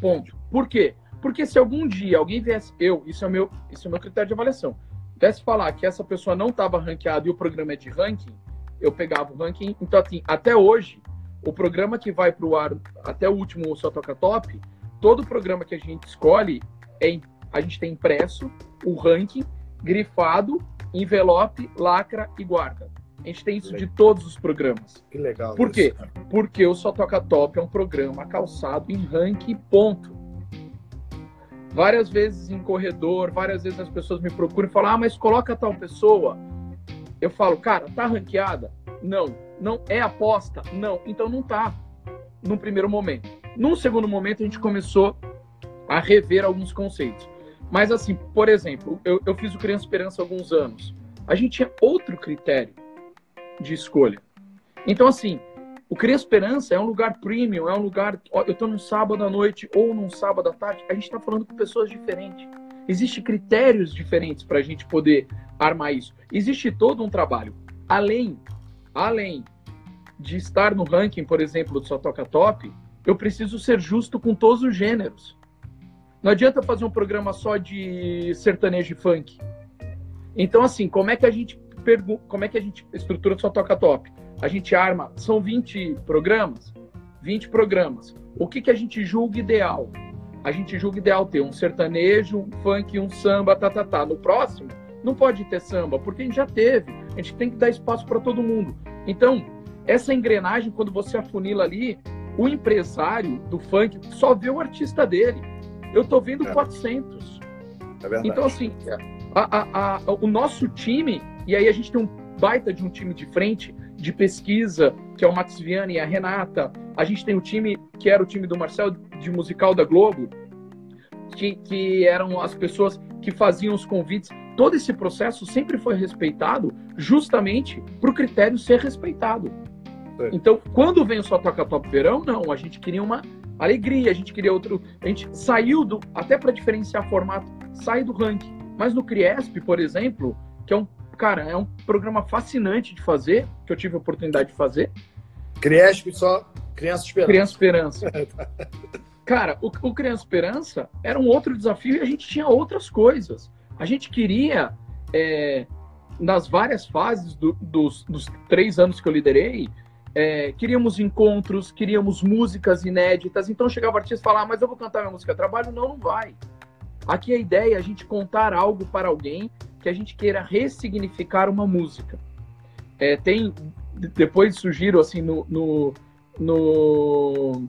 Ponto. Por quê? Porque se algum dia alguém viesse, eu, isso é o meu, isso é o meu critério de avaliação, viesse falar que essa pessoa não estava ranqueada e o programa é de ranking, eu pegava o ranking. Então, assim, até hoje, o programa que vai para o ar, até o último Só Toca Top, todo programa que a gente escolhe, é, a gente tem impresso o ranking, grifado, envelope, lacra e guarda. A gente tem isso de todos os programas. Que legal. Por quê? Isso, Porque o Só Toca Top é um programa calçado em ranking ponto. Várias vezes em corredor, várias vezes as pessoas me procuram e falam: ah, mas coloca tal pessoa. Eu falo, cara, tá ranqueada? Não. Não é aposta? Não. Então não tá. No primeiro momento. Num segundo momento, a gente começou a rever alguns conceitos. Mas, assim, por exemplo, eu, eu fiz o Criança Esperança há alguns anos. A gente tinha outro critério de escolha. Então, assim, o Cria Esperança é um lugar premium, é um lugar. Eu estou num sábado à noite ou num sábado à tarde, a gente está falando com pessoas diferentes. Existem critérios diferentes para a gente poder armar isso. Existe todo um trabalho. Além, além de estar no ranking, por exemplo, do Só Toca Top, eu preciso ser justo com todos os gêneros. Não adianta fazer um programa só de sertanejo e funk. Então, assim, como é que a gente como é que a gente estrutura só toca top? A gente arma, são 20 programas? 20 programas. O que, que a gente julga ideal? A gente julga ideal ter um sertanejo, um funk, um samba, tá, tá, tá. No próximo, não pode ter samba, porque a gente já teve. A gente tem que dar espaço para todo mundo. Então, essa engrenagem, quando você afunila ali, o empresário do funk só vê o artista dele. Eu tô vendo é. 400. É verdade. Então, assim, a, a, a, o nosso time, e aí a gente tem um baita de um time de frente, de pesquisa, que é o Max Viana e a Renata. A gente tem o time, que era o time do Marcel, de musical da Globo, que, que eram as pessoas que faziam os convites. Todo esse processo sempre foi respeitado justamente para o critério ser respeitado. É. Então, quando vem o Só Toca Top Verão, não, a gente queria uma alegria, a gente queria outro. A gente saiu do. Até para diferenciar formato, sai do ranking. Mas no Criesp, por exemplo, que é um. Cara, é um programa fascinante de fazer, que eu tive a oportunidade de fazer. Criesp só Criança Esperança. Criança Esperança. <laughs> Cara, o, o Criança Esperança era um outro desafio e a gente tinha outras coisas. A gente queria, é, nas várias fases do, dos, dos três anos que eu liderei, é, queríamos encontros, queríamos músicas inéditas. Então chegava o artista e falava, ah, mas eu vou cantar minha música trabalho? Não, não vai. Aqui a ideia é a gente contar algo para alguém que a gente queira ressignificar uma música. É, tem depois surgiram assim no no, no,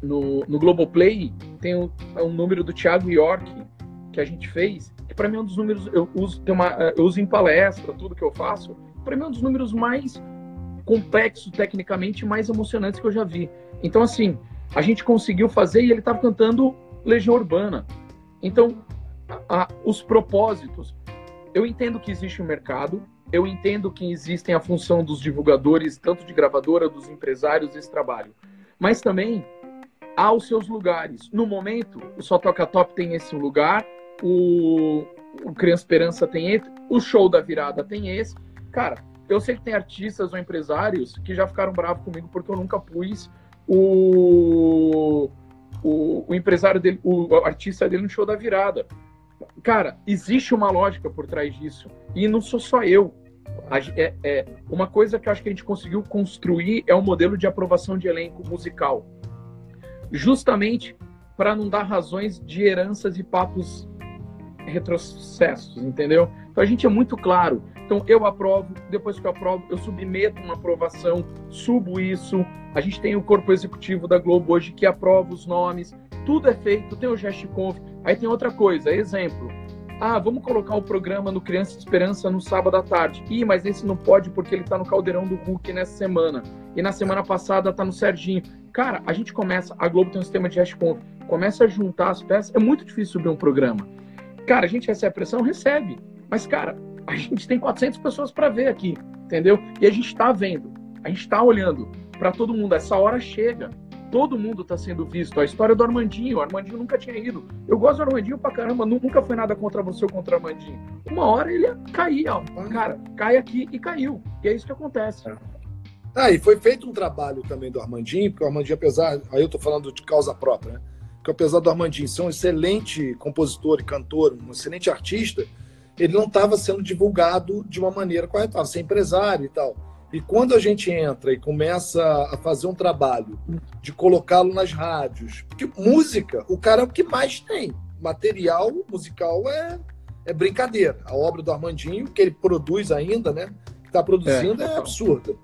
no, no Globoplay tem um, um número do Thiago York que a gente fez que para mim é um dos números eu uso tem uma, eu uso em palestra tudo que eu faço para mim é um dos números mais complexo tecnicamente mais emocionantes que eu já vi. Então, assim, a gente conseguiu fazer e ele estava cantando Legião Urbana. Então, a, a, os propósitos. Eu entendo que existe um mercado, eu entendo que existem a função dos divulgadores, tanto de gravadora, dos empresários, desse trabalho. Mas também há os seus lugares. No momento, o Só Toca Top tem esse lugar, o, o Criança Esperança tem esse, o Show da Virada tem esse. Cara, eu sei que tem artistas ou empresários que já ficaram bravos comigo porque eu nunca pus o, o, o empresário dele, o artista dele no show da virada. Cara, existe uma lógica por trás disso. E não sou só eu. É, é, uma coisa que eu acho que a gente conseguiu construir é um modelo de aprovação de elenco musical. Justamente para não dar razões de heranças e papos retrocessos, entendeu? Então a gente é muito claro. Então eu aprovo, depois que eu aprovo, eu submeto uma aprovação, subo isso. A gente tem o corpo executivo da Globo hoje que aprova os nomes. Tudo é feito, tem o GestConf. Aí tem outra coisa, exemplo. Ah, vamos colocar o programa no Criança de Esperança no sábado à tarde. Ih, mas esse não pode porque ele está no Caldeirão do Hulk nessa semana. E na semana passada está no Serginho. Cara, a gente começa, a Globo tem um sistema de GestConf, começa a juntar as peças. É muito difícil subir um programa. Cara, a gente recebe pressão? Recebe. Mas, cara, a gente tem 400 pessoas para ver aqui, entendeu? E a gente está vendo, a gente está olhando para todo mundo. Essa hora chega, todo mundo está sendo visto. A história do Armandinho, o Armandinho nunca tinha ido. Eu gosto do Armandinho pra caramba, nunca foi nada contra você ou contra o Armandinho. Uma hora ele ia cair, ó. Cara, cai aqui e caiu. E é isso que acontece. É. Ah, e foi feito um trabalho também do Armandinho, porque o Armandinho, apesar. Aí eu tô falando de causa própria, né? Que apesar do Armandinho ser um excelente compositor e cantor, um excelente artista, ele não estava sendo divulgado de uma maneira correta, estava sem empresário e tal. E quando a gente entra e começa a fazer um trabalho de colocá-lo nas rádios, porque música, o cara é o que mais tem. Material musical é, é brincadeira. A obra do Armandinho, que ele produz ainda, né? Está produzindo, é, é absurda.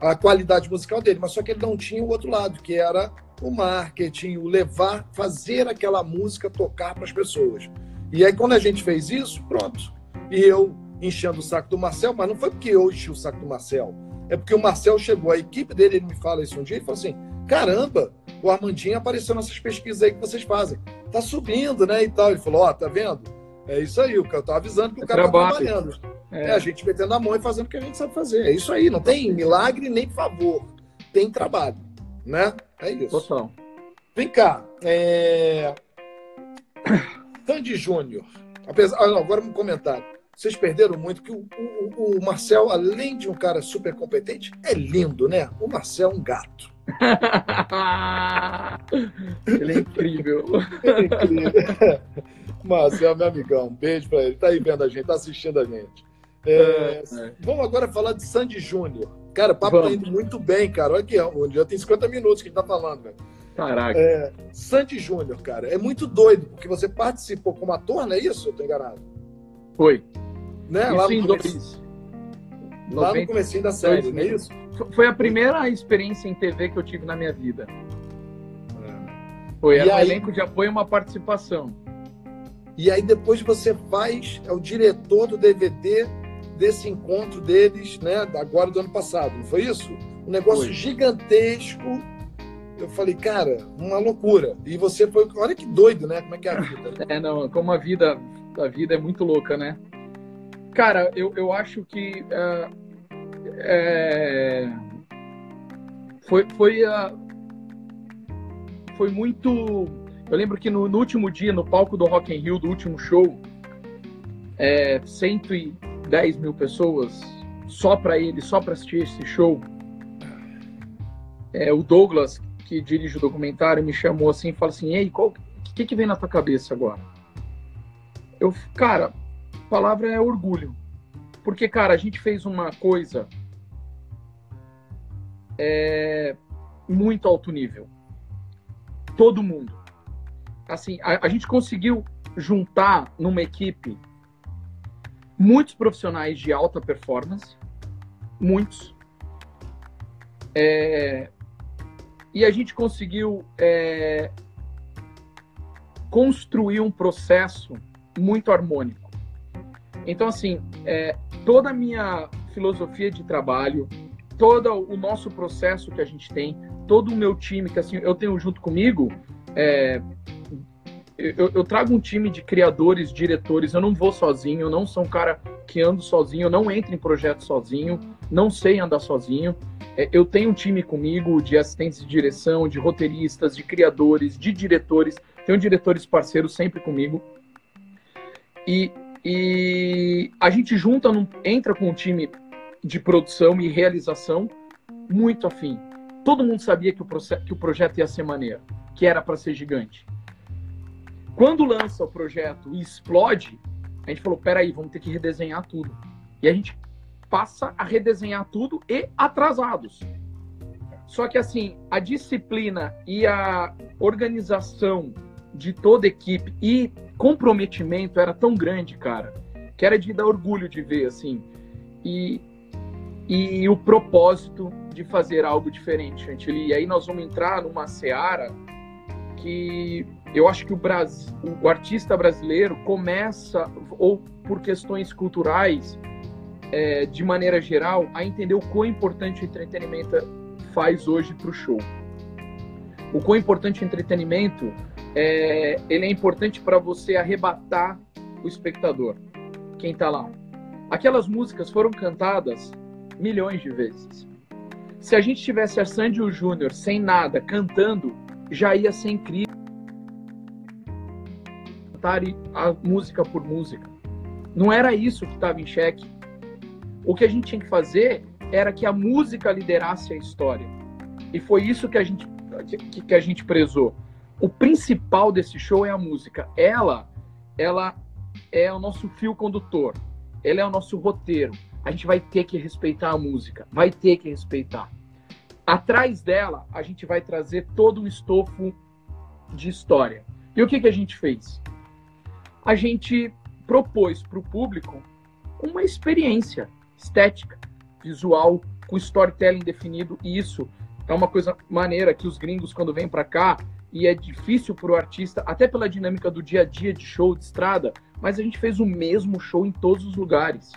A qualidade musical dele, mas só que ele não tinha o outro lado, que era o marketing, o levar, fazer aquela música tocar para as pessoas. E aí, quando a gente fez isso, pronto e eu enchendo o saco do Marcel, mas não foi porque eu enchi o saco do Marcel. É porque o Marcel chegou, a equipe dele, ele me fala isso um dia, e falou assim: caramba, o Armandinho apareceu nessas pesquisas aí que vocês fazem. Tá subindo, né? E tal. Ele falou: ó, oh, tá vendo? É isso aí, o cara tá avisando que o é cara tá trabalhando. É. é. a gente metendo a mão e fazendo o que a gente sabe fazer. É isso aí, não tem milagre nem favor. Tem trabalho, né? É isso. Total. Vem cá. É... Tandy Júnior. Apesar... Ah, não, agora um comentário. Vocês perderam muito, que o, o, o, Marcel, além de um cara super competente, é lindo, né? O Marcel é um gato. <laughs> ele é incrível. ele é incrível. <laughs> Marcel, meu amigão, um beijo pra ele. Tá aí vendo a gente, tá assistindo a gente. É, é, é. Vamos agora falar de Sandy Júnior. Cara, o papo tá vamos. tá indo muito bem, cara. Olha aqui, já tem 50 minutos que a gente tá falando, velho. Caraca. É, Sandy Júnior, cara, é muito doido, porque você participou como ator, não é isso? Eu tô enganado? Foi. Né? Isso lá no, dois, lá no comecinho da série, não é isso? Foi a primeira experiência em TV que eu tive na minha vida. Foi, era um elenco de apoio e uma participação. E aí depois você faz, é o diretor do DVD desse encontro deles, né? Agora do ano passado, não foi isso? Um negócio foi. gigantesco. Eu falei, cara, uma loucura. E você foi. Olha que doido, né? Como é que é a vida? Né? <laughs> É, não, como a vida, a vida é muito louca, né? Cara, eu, eu acho que. Uh, é, foi, foi, uh, foi muito. Eu lembro que no, no, último dia, no palco do Rock in Rio, do último show, é, 110 mil pessoas só para ele, só para assistir esse show. É, o Douglas, que dirige o documentário, me chamou assim e falou assim: Ei, o que, que vem na tua cabeça agora? Eu, cara, palavra é orgulho. Porque, cara, a gente fez uma coisa é, muito alto nível. Todo mundo. Assim, a, a gente conseguiu juntar numa equipe muitos profissionais de alta performance, muitos. É, e a gente conseguiu é, construir um processo muito harmônico. Então, assim, é, toda a minha filosofia de trabalho, todo o nosso processo que a gente tem, todo o meu time que assim eu tenho junto comigo, é, eu, eu, trago um time de criadores, diretores. Eu não vou sozinho, eu não sou um cara que ando sozinho, eu não entro em projeto sozinho, não sei andar sozinho. É, eu tenho um time comigo de assistentes de direção, de roteiristas, de criadores, de diretores. Tenho diretores parceiros sempre comigo. E, e a gente junta, num, entra com um time de produção e realização muito afim. Todo mundo sabia que o, que o projeto ia ser maneiro, que era para ser gigante. Quando lança o projeto e explode, a gente falou: peraí, vamos ter que redesenhar tudo. E a gente passa a redesenhar tudo e atrasados. Só que assim, a disciplina e a organização de toda a equipe e comprometimento era tão grande, cara, que era de dar orgulho de ver, assim. E, e o propósito de fazer algo diferente, Chantilly. E aí nós vamos entrar numa seara que eu acho que o, Brasil, o artista brasileiro começa, ou por questões culturais, é, de maneira geral, a entender o quão importante o entretenimento faz hoje para o show. O quão importante o entretenimento é, ele é importante para você arrebatar o espectador, quem está lá. Aquelas músicas foram cantadas milhões de vezes. Se a gente tivesse a Sandy o Júnior sem nada, cantando, já ia ser incrível. Cantar a música por música. Não era isso que estava em xeque. O que a gente tinha que fazer era que a música liderasse a história. E foi isso que a gente, que, que a gente prezou. O principal desse show é a música. Ela, ela é o nosso fio condutor. Ela é o nosso roteiro a gente vai ter que respeitar a música, vai ter que respeitar. Atrás dela, a gente vai trazer todo um estofo de história. E o que, que a gente fez? A gente propôs para o público uma experiência estética, visual, com storytelling definido, e isso é uma coisa maneira que os gringos, quando vêm para cá, e é difícil para o artista, até pela dinâmica do dia a dia de show de estrada, mas a gente fez o mesmo show em todos os lugares.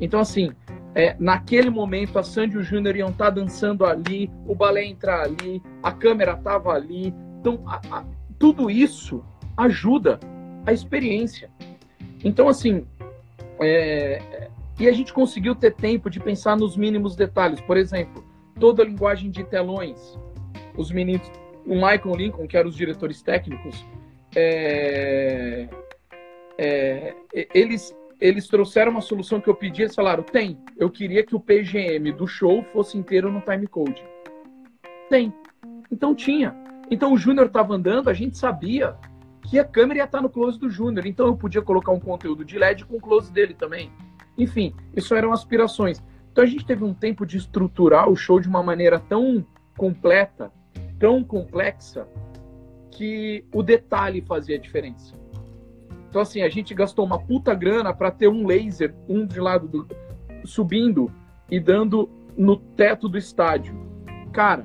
Então, assim, é, naquele momento a Sandy e o Júnior iam estar tá dançando ali, o balé entrar ali, a câmera estava ali. Então, a, a, tudo isso ajuda a experiência. Então, assim, é, e a gente conseguiu ter tempo de pensar nos mínimos detalhes. Por exemplo, toda a linguagem de telões. Os meninos, o Michael Lincoln, que eram os diretores técnicos, é, é, eles eles trouxeram uma solução que eu pedi, eles falaram, tem, eu queria que o PGM do show fosse inteiro no timecode. Tem. Então tinha. Então o Júnior estava andando, a gente sabia que a câmera ia estar no close do Júnior, então eu podia colocar um conteúdo de LED com o close dele também. Enfim, isso eram aspirações. Então a gente teve um tempo de estruturar o show de uma maneira tão completa, tão complexa, que o detalhe fazia diferença. Então, assim, a gente gastou uma puta grana para ter um laser, um de lado do, subindo e dando no teto do estádio. Cara,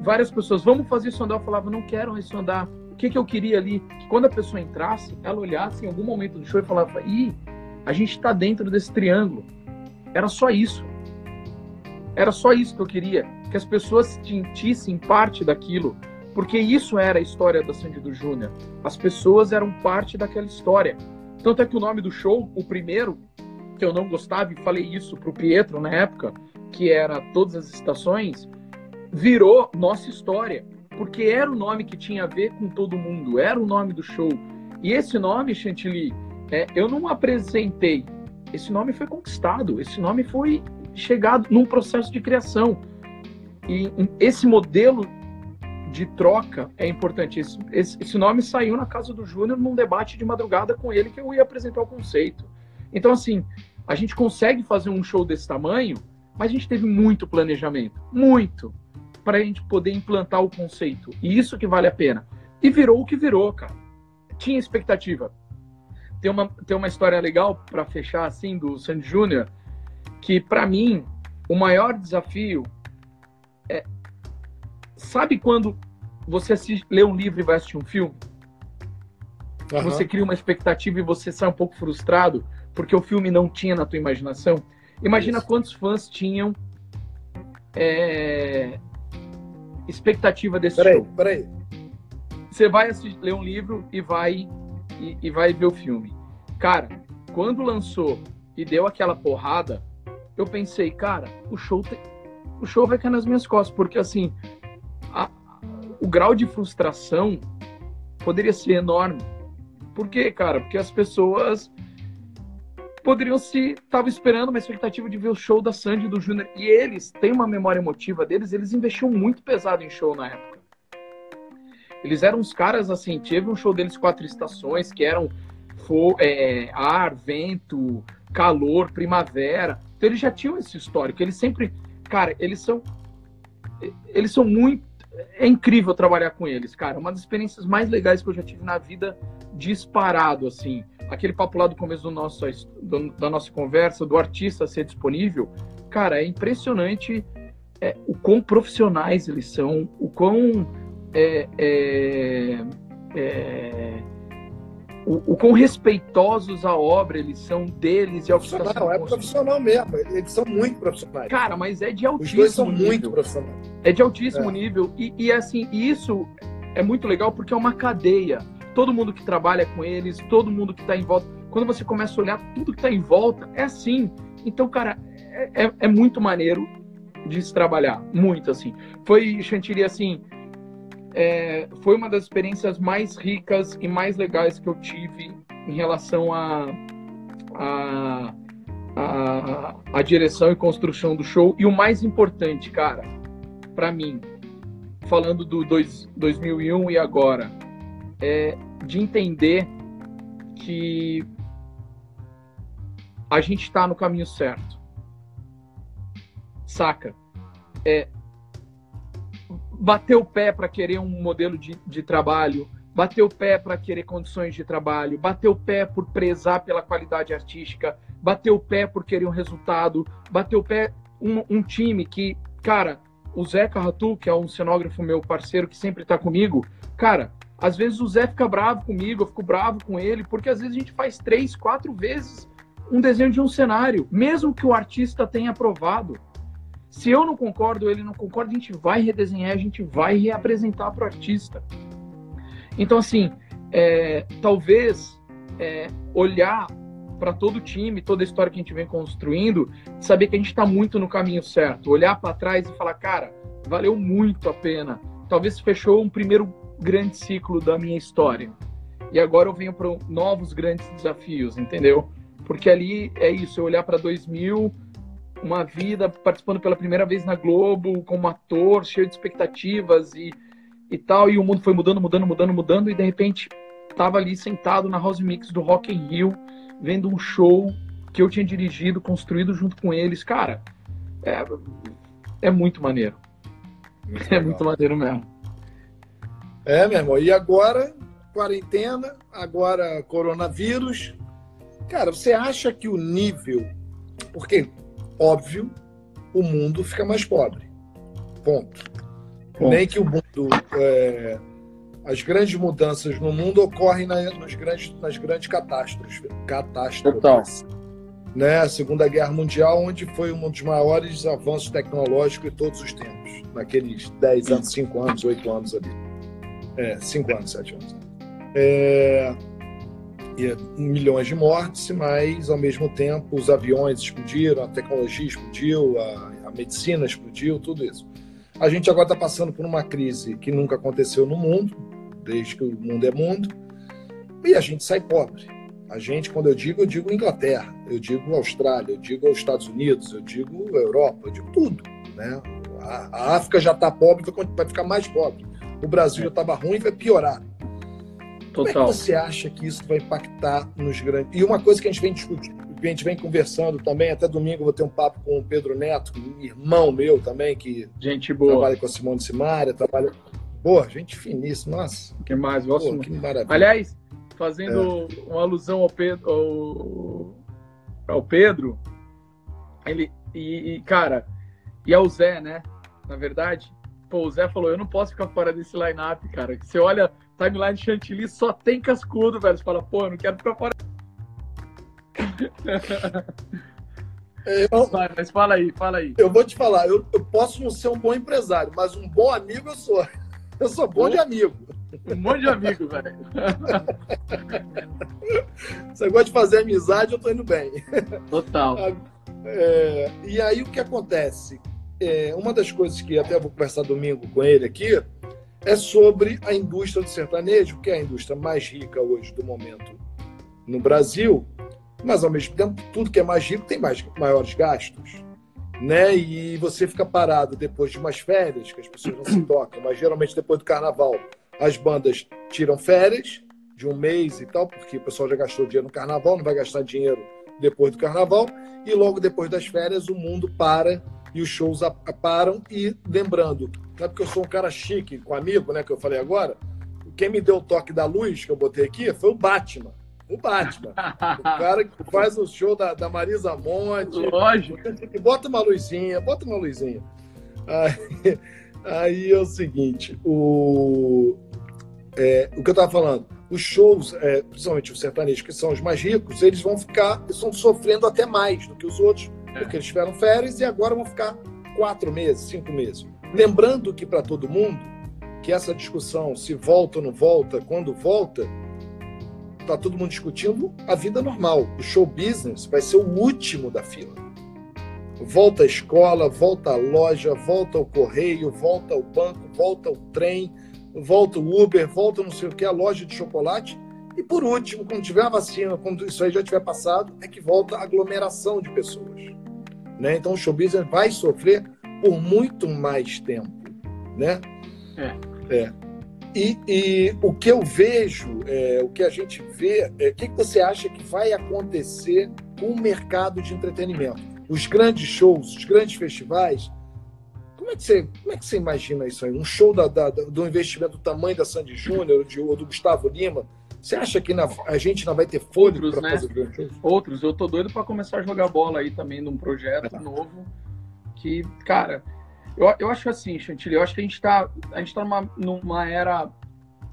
várias pessoas, vamos fazer isso andar. Eu falava, não quero isso andar. o que, que eu queria ali? Que quando a pessoa entrasse, ela olhasse em algum momento do show e falava: ih, a gente está dentro desse triângulo. Era só isso. Era só isso que eu queria. Que as pessoas sentissem parte daquilo. Porque isso era a história da Sandy do Júnior. As pessoas eram parte daquela história. Tanto é que o nome do show, o primeiro, que eu não gostava, e falei isso pro Pietro na época, que era Todas as Estações, virou Nossa História. Porque era o nome que tinha a ver com todo mundo, era o nome do show. E esse nome, Chantilly, é, eu não apresentei. Esse nome foi conquistado, esse nome foi chegado num processo de criação. E esse modelo de troca é importante. Esse, esse, esse nome saiu na casa do Júnior num debate de madrugada com ele que eu ia apresentar o conceito. Então, assim, a gente consegue fazer um show desse tamanho, mas a gente teve muito planejamento, muito, para a gente poder implantar o conceito. E isso que vale a pena. E virou o que virou, cara. Tinha expectativa. Tem uma, tem uma história legal para fechar, assim, do Sandy Júnior, que para mim, o maior desafio. Sabe quando você assiste, lê um livro e vai assistir um filme? Uhum. Você cria uma expectativa e você sai um pouco frustrado porque o filme não tinha na tua imaginação. Imagina Isso. quantos fãs tinham é, expectativa desse peraí, show. Peraí, Você vai assistir, ler um livro e vai e, e vai ver o filme. Cara, quando lançou e deu aquela porrada, eu pensei, cara, o show o show vai cair nas minhas costas, porque assim, grau de frustração poderia ser enorme. Por quê, cara? Porque as pessoas poderiam se estavam esperando uma expectativa de ver o show da Sandy do Júnior e eles têm uma memória emotiva deles, eles investiam muito pesado em show na época. Eles eram uns caras assim, teve um show deles quatro estações, que eram é, ar, vento, calor, primavera. Então eles já tinham esse histórico. Eles sempre, cara, eles são, eles são muito, é incrível trabalhar com eles, cara. Uma das experiências mais legais que eu já tive na vida, disparado, assim. Aquele papo lá do começo do nosso, do, da nossa conversa, do artista ser disponível, cara, é impressionante é, o quão profissionais eles são, o quão é, é, é, o, o quão respeitosos à obra eles são deles e ao que está sendo É profissional mesmo, eles são muito profissionais. Cara, mas é de altíssimo Os dois são nível. muito profissionais. É de altíssimo é. nível. E, e assim, isso é muito legal porque é uma cadeia. Todo mundo que trabalha com eles, todo mundo que está em volta. Quando você começa a olhar tudo que está em volta, é assim. Então, cara, é, é, é muito maneiro de se trabalhar. Muito, assim. Foi, Chantilly, assim, é, foi uma das experiências mais ricas e mais legais que eu tive em relação a, a, a, a direção e construção do show. E o mais importante, cara, para mim, falando do dois, 2001 e agora, é de entender que a gente está no caminho certo. Saca? É, bater o pé para querer um modelo de, de trabalho, bater o pé para querer condições de trabalho, bater o pé por prezar pela qualidade artística, bater o pé por querer um resultado, bater o pé um, um time que, cara, o Zé Carratu, que é um cenógrafo meu parceiro que sempre está comigo, cara, às vezes o Zé fica bravo comigo, eu fico bravo com ele, porque às vezes a gente faz três, quatro vezes um desenho de um cenário, mesmo que o artista tenha aprovado. Se eu não concordo, ele não concorda, a gente vai redesenhar, a gente vai reapresentar para o artista. Então, assim, é, talvez é, olhar para todo o time, toda a história que a gente vem construindo, saber que a gente está muito no caminho certo. Olhar para trás e falar, cara, valeu muito a pena. Talvez fechou um primeiro grande ciclo da minha história. E agora eu venho para novos grandes desafios, entendeu? Porque ali é isso, eu olhar para 2000 uma vida participando pela primeira vez na Globo, como ator, cheio de expectativas e, e tal, e o mundo foi mudando, mudando, mudando, mudando, e de repente estava ali sentado na House Mix do Rock in Rio, vendo um show que eu tinha dirigido, construído junto com eles. Cara, é, é muito maneiro. Muito é muito maneiro mesmo. É, meu irmão. E agora, quarentena, agora coronavírus. Cara, você acha que o nível. Porque óbvio, o mundo fica mais pobre. Ponto. Ponto. Nem que o mundo é, as grandes mudanças no mundo ocorrem na, nos grandes, nas grandes catástrofes. catástrofes né? A Segunda Guerra Mundial, onde foi um dos maiores avanços tecnológicos de todos os tempos, naqueles 10 anos, 5 anos, 8 anos ali. É, 5 anos, 7 anos. É, milhões de mortes, mas ao mesmo tempo os aviões explodiram, a tecnologia explodiu, a, a medicina explodiu, tudo isso. A gente agora está passando por uma crise que nunca aconteceu no mundo, desde que o mundo é mundo, e a gente sai pobre. A gente, quando eu digo, eu digo Inglaterra, eu digo Austrália, eu digo Estados Unidos, eu digo Europa, eu digo tudo. Né? A, a África já está pobre, vai ficar mais pobre. O Brasil já estava ruim, vai piorar. Total. Como é que você acha que isso vai impactar nos grandes. E uma coisa que a gente vem discutindo, que a gente vem conversando também, até domingo eu vou ter um papo com o Pedro Neto, irmão meu também, que gente boa. trabalha com a Simone Simaria, trabalha. Boa, gente finíssima, nossa. que mais? Pô, que maravilha. Aliás, fazendo é. uma alusão ao Pedro, ao, ao Pedro ele, e, e, cara, e ao Zé, né? Na verdade, pô, o Zé falou: eu não posso ficar fora desse line-up, cara. Você olha, timeline Chantilly só tem cascudo, velho. Você fala, pô, eu não quero ficar fora. Eu, Vai, mas fala aí, fala aí. Eu vou te falar, eu, eu posso não ser um bom empresário, mas um bom amigo eu sou. <laughs> Eu sou bom de amigo. Um monte de amigo, velho. <laughs> Você gosta de fazer amizade, eu tô indo bem. Total. <laughs> É, e aí o que acontece? É, uma das coisas que até vou conversar domingo com ele aqui é sobre a indústria do sertanejo, que é a indústria mais rica hoje do momento no Brasil, mas ao mesmo tempo tudo que é mais rico tem mais, maiores gastos né? E você fica parado depois de umas férias, que as pessoas não se <clears throat> tocam, mas geralmente depois do carnaval as bandas tiram férias de um mês e tal, porque o pessoal já gastou dinheiro no carnaval, não vai gastar dinheiro depois do carnaval, e logo depois das férias o mundo para e os shows param. E lembrando, não é porque eu sou um cara chique com amigo, né, que eu falei agora, quem me deu o toque da luz que eu botei aqui foi o Batman o Batman. o <laughs> cara que faz o show da, da Marisa Monte. Lógico. Bota uma luzinha, bota uma luzinha. Aí, aí é o seguinte, o, é, o que eu estava falando, os shows, é, principalmente os sertanejos, que são os mais ricos, eles vão ficar, estão sofrendo até mais do que os outros. Porque eles tiveram férias e agora vão ficar quatro meses, cinco meses. Lembrando que para todo mundo, que essa discussão se volta ou não volta, quando volta, tá todo mundo discutindo a vida normal. O show business vai ser o último da fila. Volta a escola, volta a loja, volta o correio, volta o banco, volta o trem, volta o Uber, volta não sei o que, a loja de chocolate. E por último, quando tiver a vacina, quando isso aí já tiver passado, é que volta a aglomeração de pessoas. Né? Então o show business vai sofrer por muito mais tempo. Né? É. é. E, e, o que eu vejo, é, o que a gente vê, é, o que, que você acha que vai acontecer com o mercado de entretenimento? Os grandes shows, os grandes festivais, como é que você, como é que você imagina isso aí? Um show da, da, do investimento do tamanho da Sandy Júnior ou do Gustavo Lima, você acha que na, a gente não vai ter fôlego para né? fazer grandes shows? Outros, eu tô doido para começar a jogar bola aí também num projeto novo que, cara, eu, eu acho assim, Chantilly, eu acho que a gente está a gente tá numa, numa era,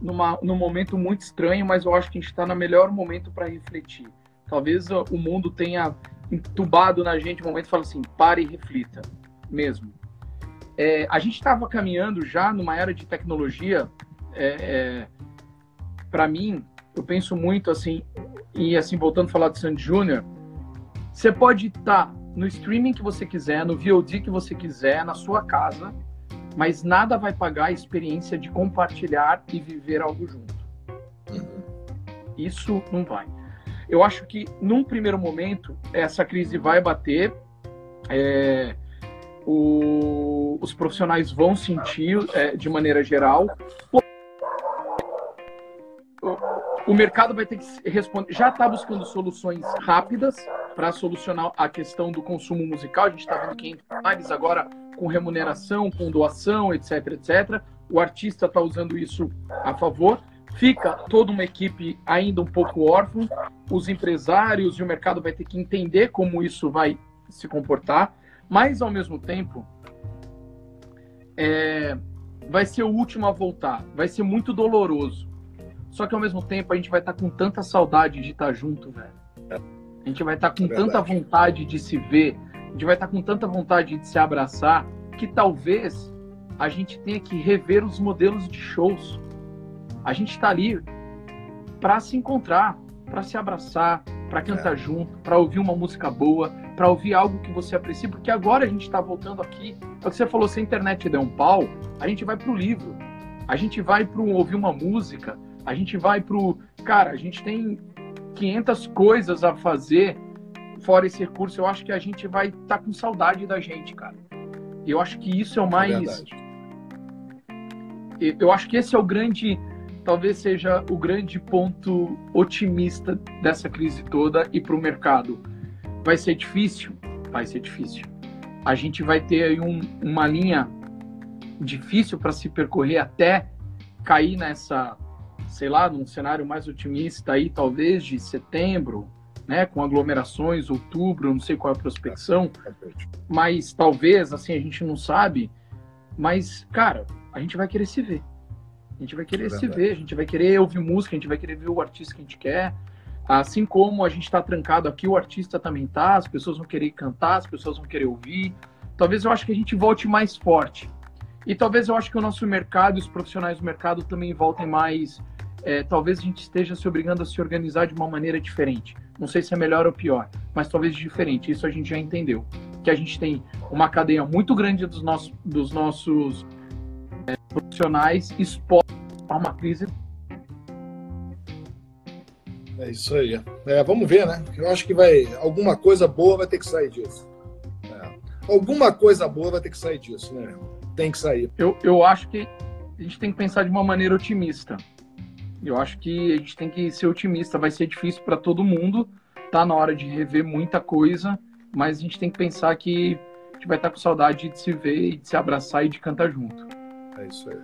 numa, num momento muito estranho, mas eu acho que a gente está no melhor momento para refletir. Talvez o mundo tenha entubado na gente um momento e fala assim, pare e reflita, mesmo. É, a gente estava caminhando já numa era de tecnologia, é, é, para mim, eu penso muito assim, e assim, voltando a falar do Sandy Júnior, você pode estar no streaming que você quiser, no VOD que você quiser, na sua casa, mas nada vai pagar a experiência de compartilhar e viver algo junto. Isso não vai. Eu acho que num primeiro momento essa crise vai bater, é, o, os profissionais vão sentir é, de maneira geral. O mercado vai ter que responder, já está buscando soluções rápidas para solucionar a questão do consumo musical. A gente está vendo que entra mais agora com remuneração, com doação, etc, etc. O artista está usando isso a favor. Fica toda uma equipe ainda um pouco órfã. Os empresários e o mercado vai ter que entender como isso vai se comportar. Mas, ao mesmo tempo, é, vai ser o último a voltar. Vai ser muito doloroso. Só que ao mesmo tempo a gente vai estar tá com tanta saudade de estar tá junto, velho. A gente vai estar tá com é tanta vontade de se ver, a gente vai estar tá com tanta vontade de se abraçar, que talvez a gente tenha que rever os modelos de shows. A gente está ali para se encontrar, para se abraçar, para cantar é. junto, para ouvir uma música boa, para ouvir algo que você aprecia, porque agora a gente está voltando aqui. É o que você falou, se a internet der um pau, a gente vai para o livro, a gente vai para ouvir uma música, a gente vai para o. Cara, a gente tem 500 coisas a fazer fora esse recurso. Eu acho que a gente vai estar tá com saudade da gente, cara. Eu acho que isso é o é mais. É eu acho que esse é o grande talvez seja o grande ponto otimista dessa crise toda e para o mercado. Vai ser difícil? Vai ser difícil. A gente vai ter aí um, uma linha difícil para se percorrer até cair nessa, sei lá, num cenário mais otimista aí, talvez de setembro, né, com aglomerações, outubro, não sei qual é a prospecção, mas talvez, assim, a gente não sabe, mas, cara, a gente vai querer se ver. A gente vai querer é se ver, a gente vai querer ouvir música, a gente vai querer ver o artista que a gente quer. Assim como a gente está trancado aqui, o artista também tá, as pessoas vão querer cantar, as pessoas vão querer ouvir. Talvez eu acho que a gente volte mais forte. E talvez eu acho que o nosso mercado, os profissionais do mercado também voltem mais. É, talvez a gente esteja se obrigando a se organizar de uma maneira diferente. Não sei se é melhor ou pior, mas talvez diferente. Isso a gente já entendeu. Que a gente tem uma cadeia muito grande dos nossos, dos nossos é, profissionais expostos a uma crise. É isso aí. É, vamos ver, né? Eu acho que vai alguma coisa boa vai ter que sair disso. É. Alguma coisa boa vai ter que sair disso, né? Tem que sair. Eu, eu acho que a gente tem que pensar de uma maneira otimista. Eu acho que a gente tem que ser otimista. Vai ser difícil para todo mundo. Tá na hora de rever muita coisa, mas a gente tem que pensar que a gente vai estar com saudade de se ver de se abraçar e de cantar junto. É isso aí.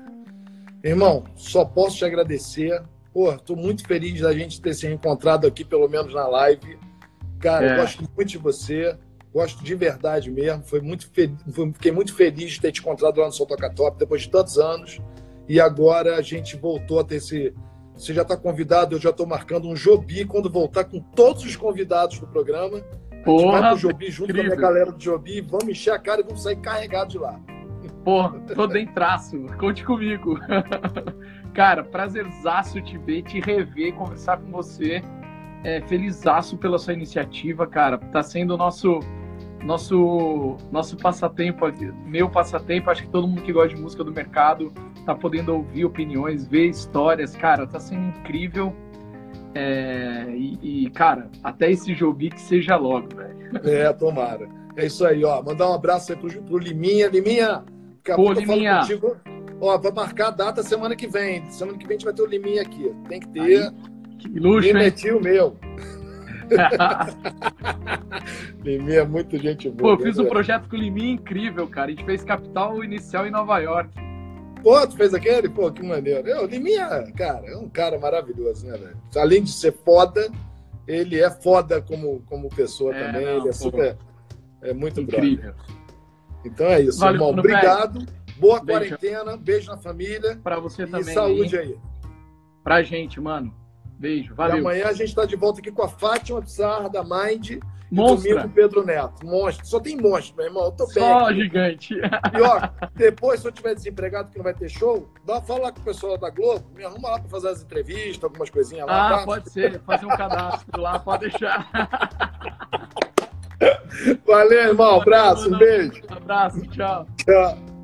Irmão, só posso te agradecer. Pô, tô muito feliz da gente ter se encontrado aqui, pelo menos na live. Cara, é. eu gosto muito de você. Gosto de verdade mesmo. Foi muito fe... Fiquei muito feliz de ter te encontrado lá no Sol Toca Top depois de tantos anos. E agora a gente voltou a ter esse. Você já está convidado, eu já estou marcando um Jobi quando voltar com todos os convidados do programa. A gente Porra, vai pro Jobi junto incrível. com a minha galera do Jobi, vamos encher a cara e vamos sair carregados de lá. Porra, tô dentro traço, conte comigo. <laughs> Cara, prazerzaço te ver, te rever, conversar com você. É, felizaço pela sua iniciativa, cara. Tá sendo o nosso nosso nosso passatempo aqui, meu passatempo, acho que todo mundo que gosta de música do mercado tá podendo ouvir opiniões, ver histórias, cara, tá sendo incrível. É, e, e, cara, até esse jogo que seja logo, velho. É, tomara. É isso aí, ó. Mandar um abraço aí pro, pro Liminha. Liminha, Daqui a Pô, pouco Liminha. eu falo contigo. Ó, vai marcar a data semana que vem. Semana que vem a gente vai ter o Liminha aqui. Tem que ter. Aí, que luxo, Liminha é o meu. <laughs> Liminha é muito gente boa. Pô, eu fiz né, um projeto com o Liminha incrível, cara. A gente fez capital inicial em Nova York. Pô, tu fez aquele? Pô, que maneiro. Eu, o Liminha, cara, é um cara maravilhoso, né, velho? Além de ser foda, ele é foda como, como pessoa é, também. Não, ele é pô. super. É muito incrível. Brother. Então é isso, Valeu, irmão. Obrigado. Velho. Boa beijo. quarentena. Beijo na família. Para você e também. E saúde aí. Pra gente, mano. Beijo. Valeu. E amanhã a gente está de volta aqui com a Fátima Pissarra da Mind. Monstro. E domingo Pedro Neto. Monstro. Só tem monstro, meu irmão. Eu tô bem. Só gigante. <laughs> E ó, depois, se eu tiver desempregado que não vai ter show, dá, fala lá com o pessoal da Globo, me arruma lá para fazer as entrevistas, algumas coisinhas lá. Ah, tá? pode ser. Fazer um cadastro lá, pode deixar. <laughs> Valeu, irmão. Abraço, um beijo. Abraço, tchau. Tchau.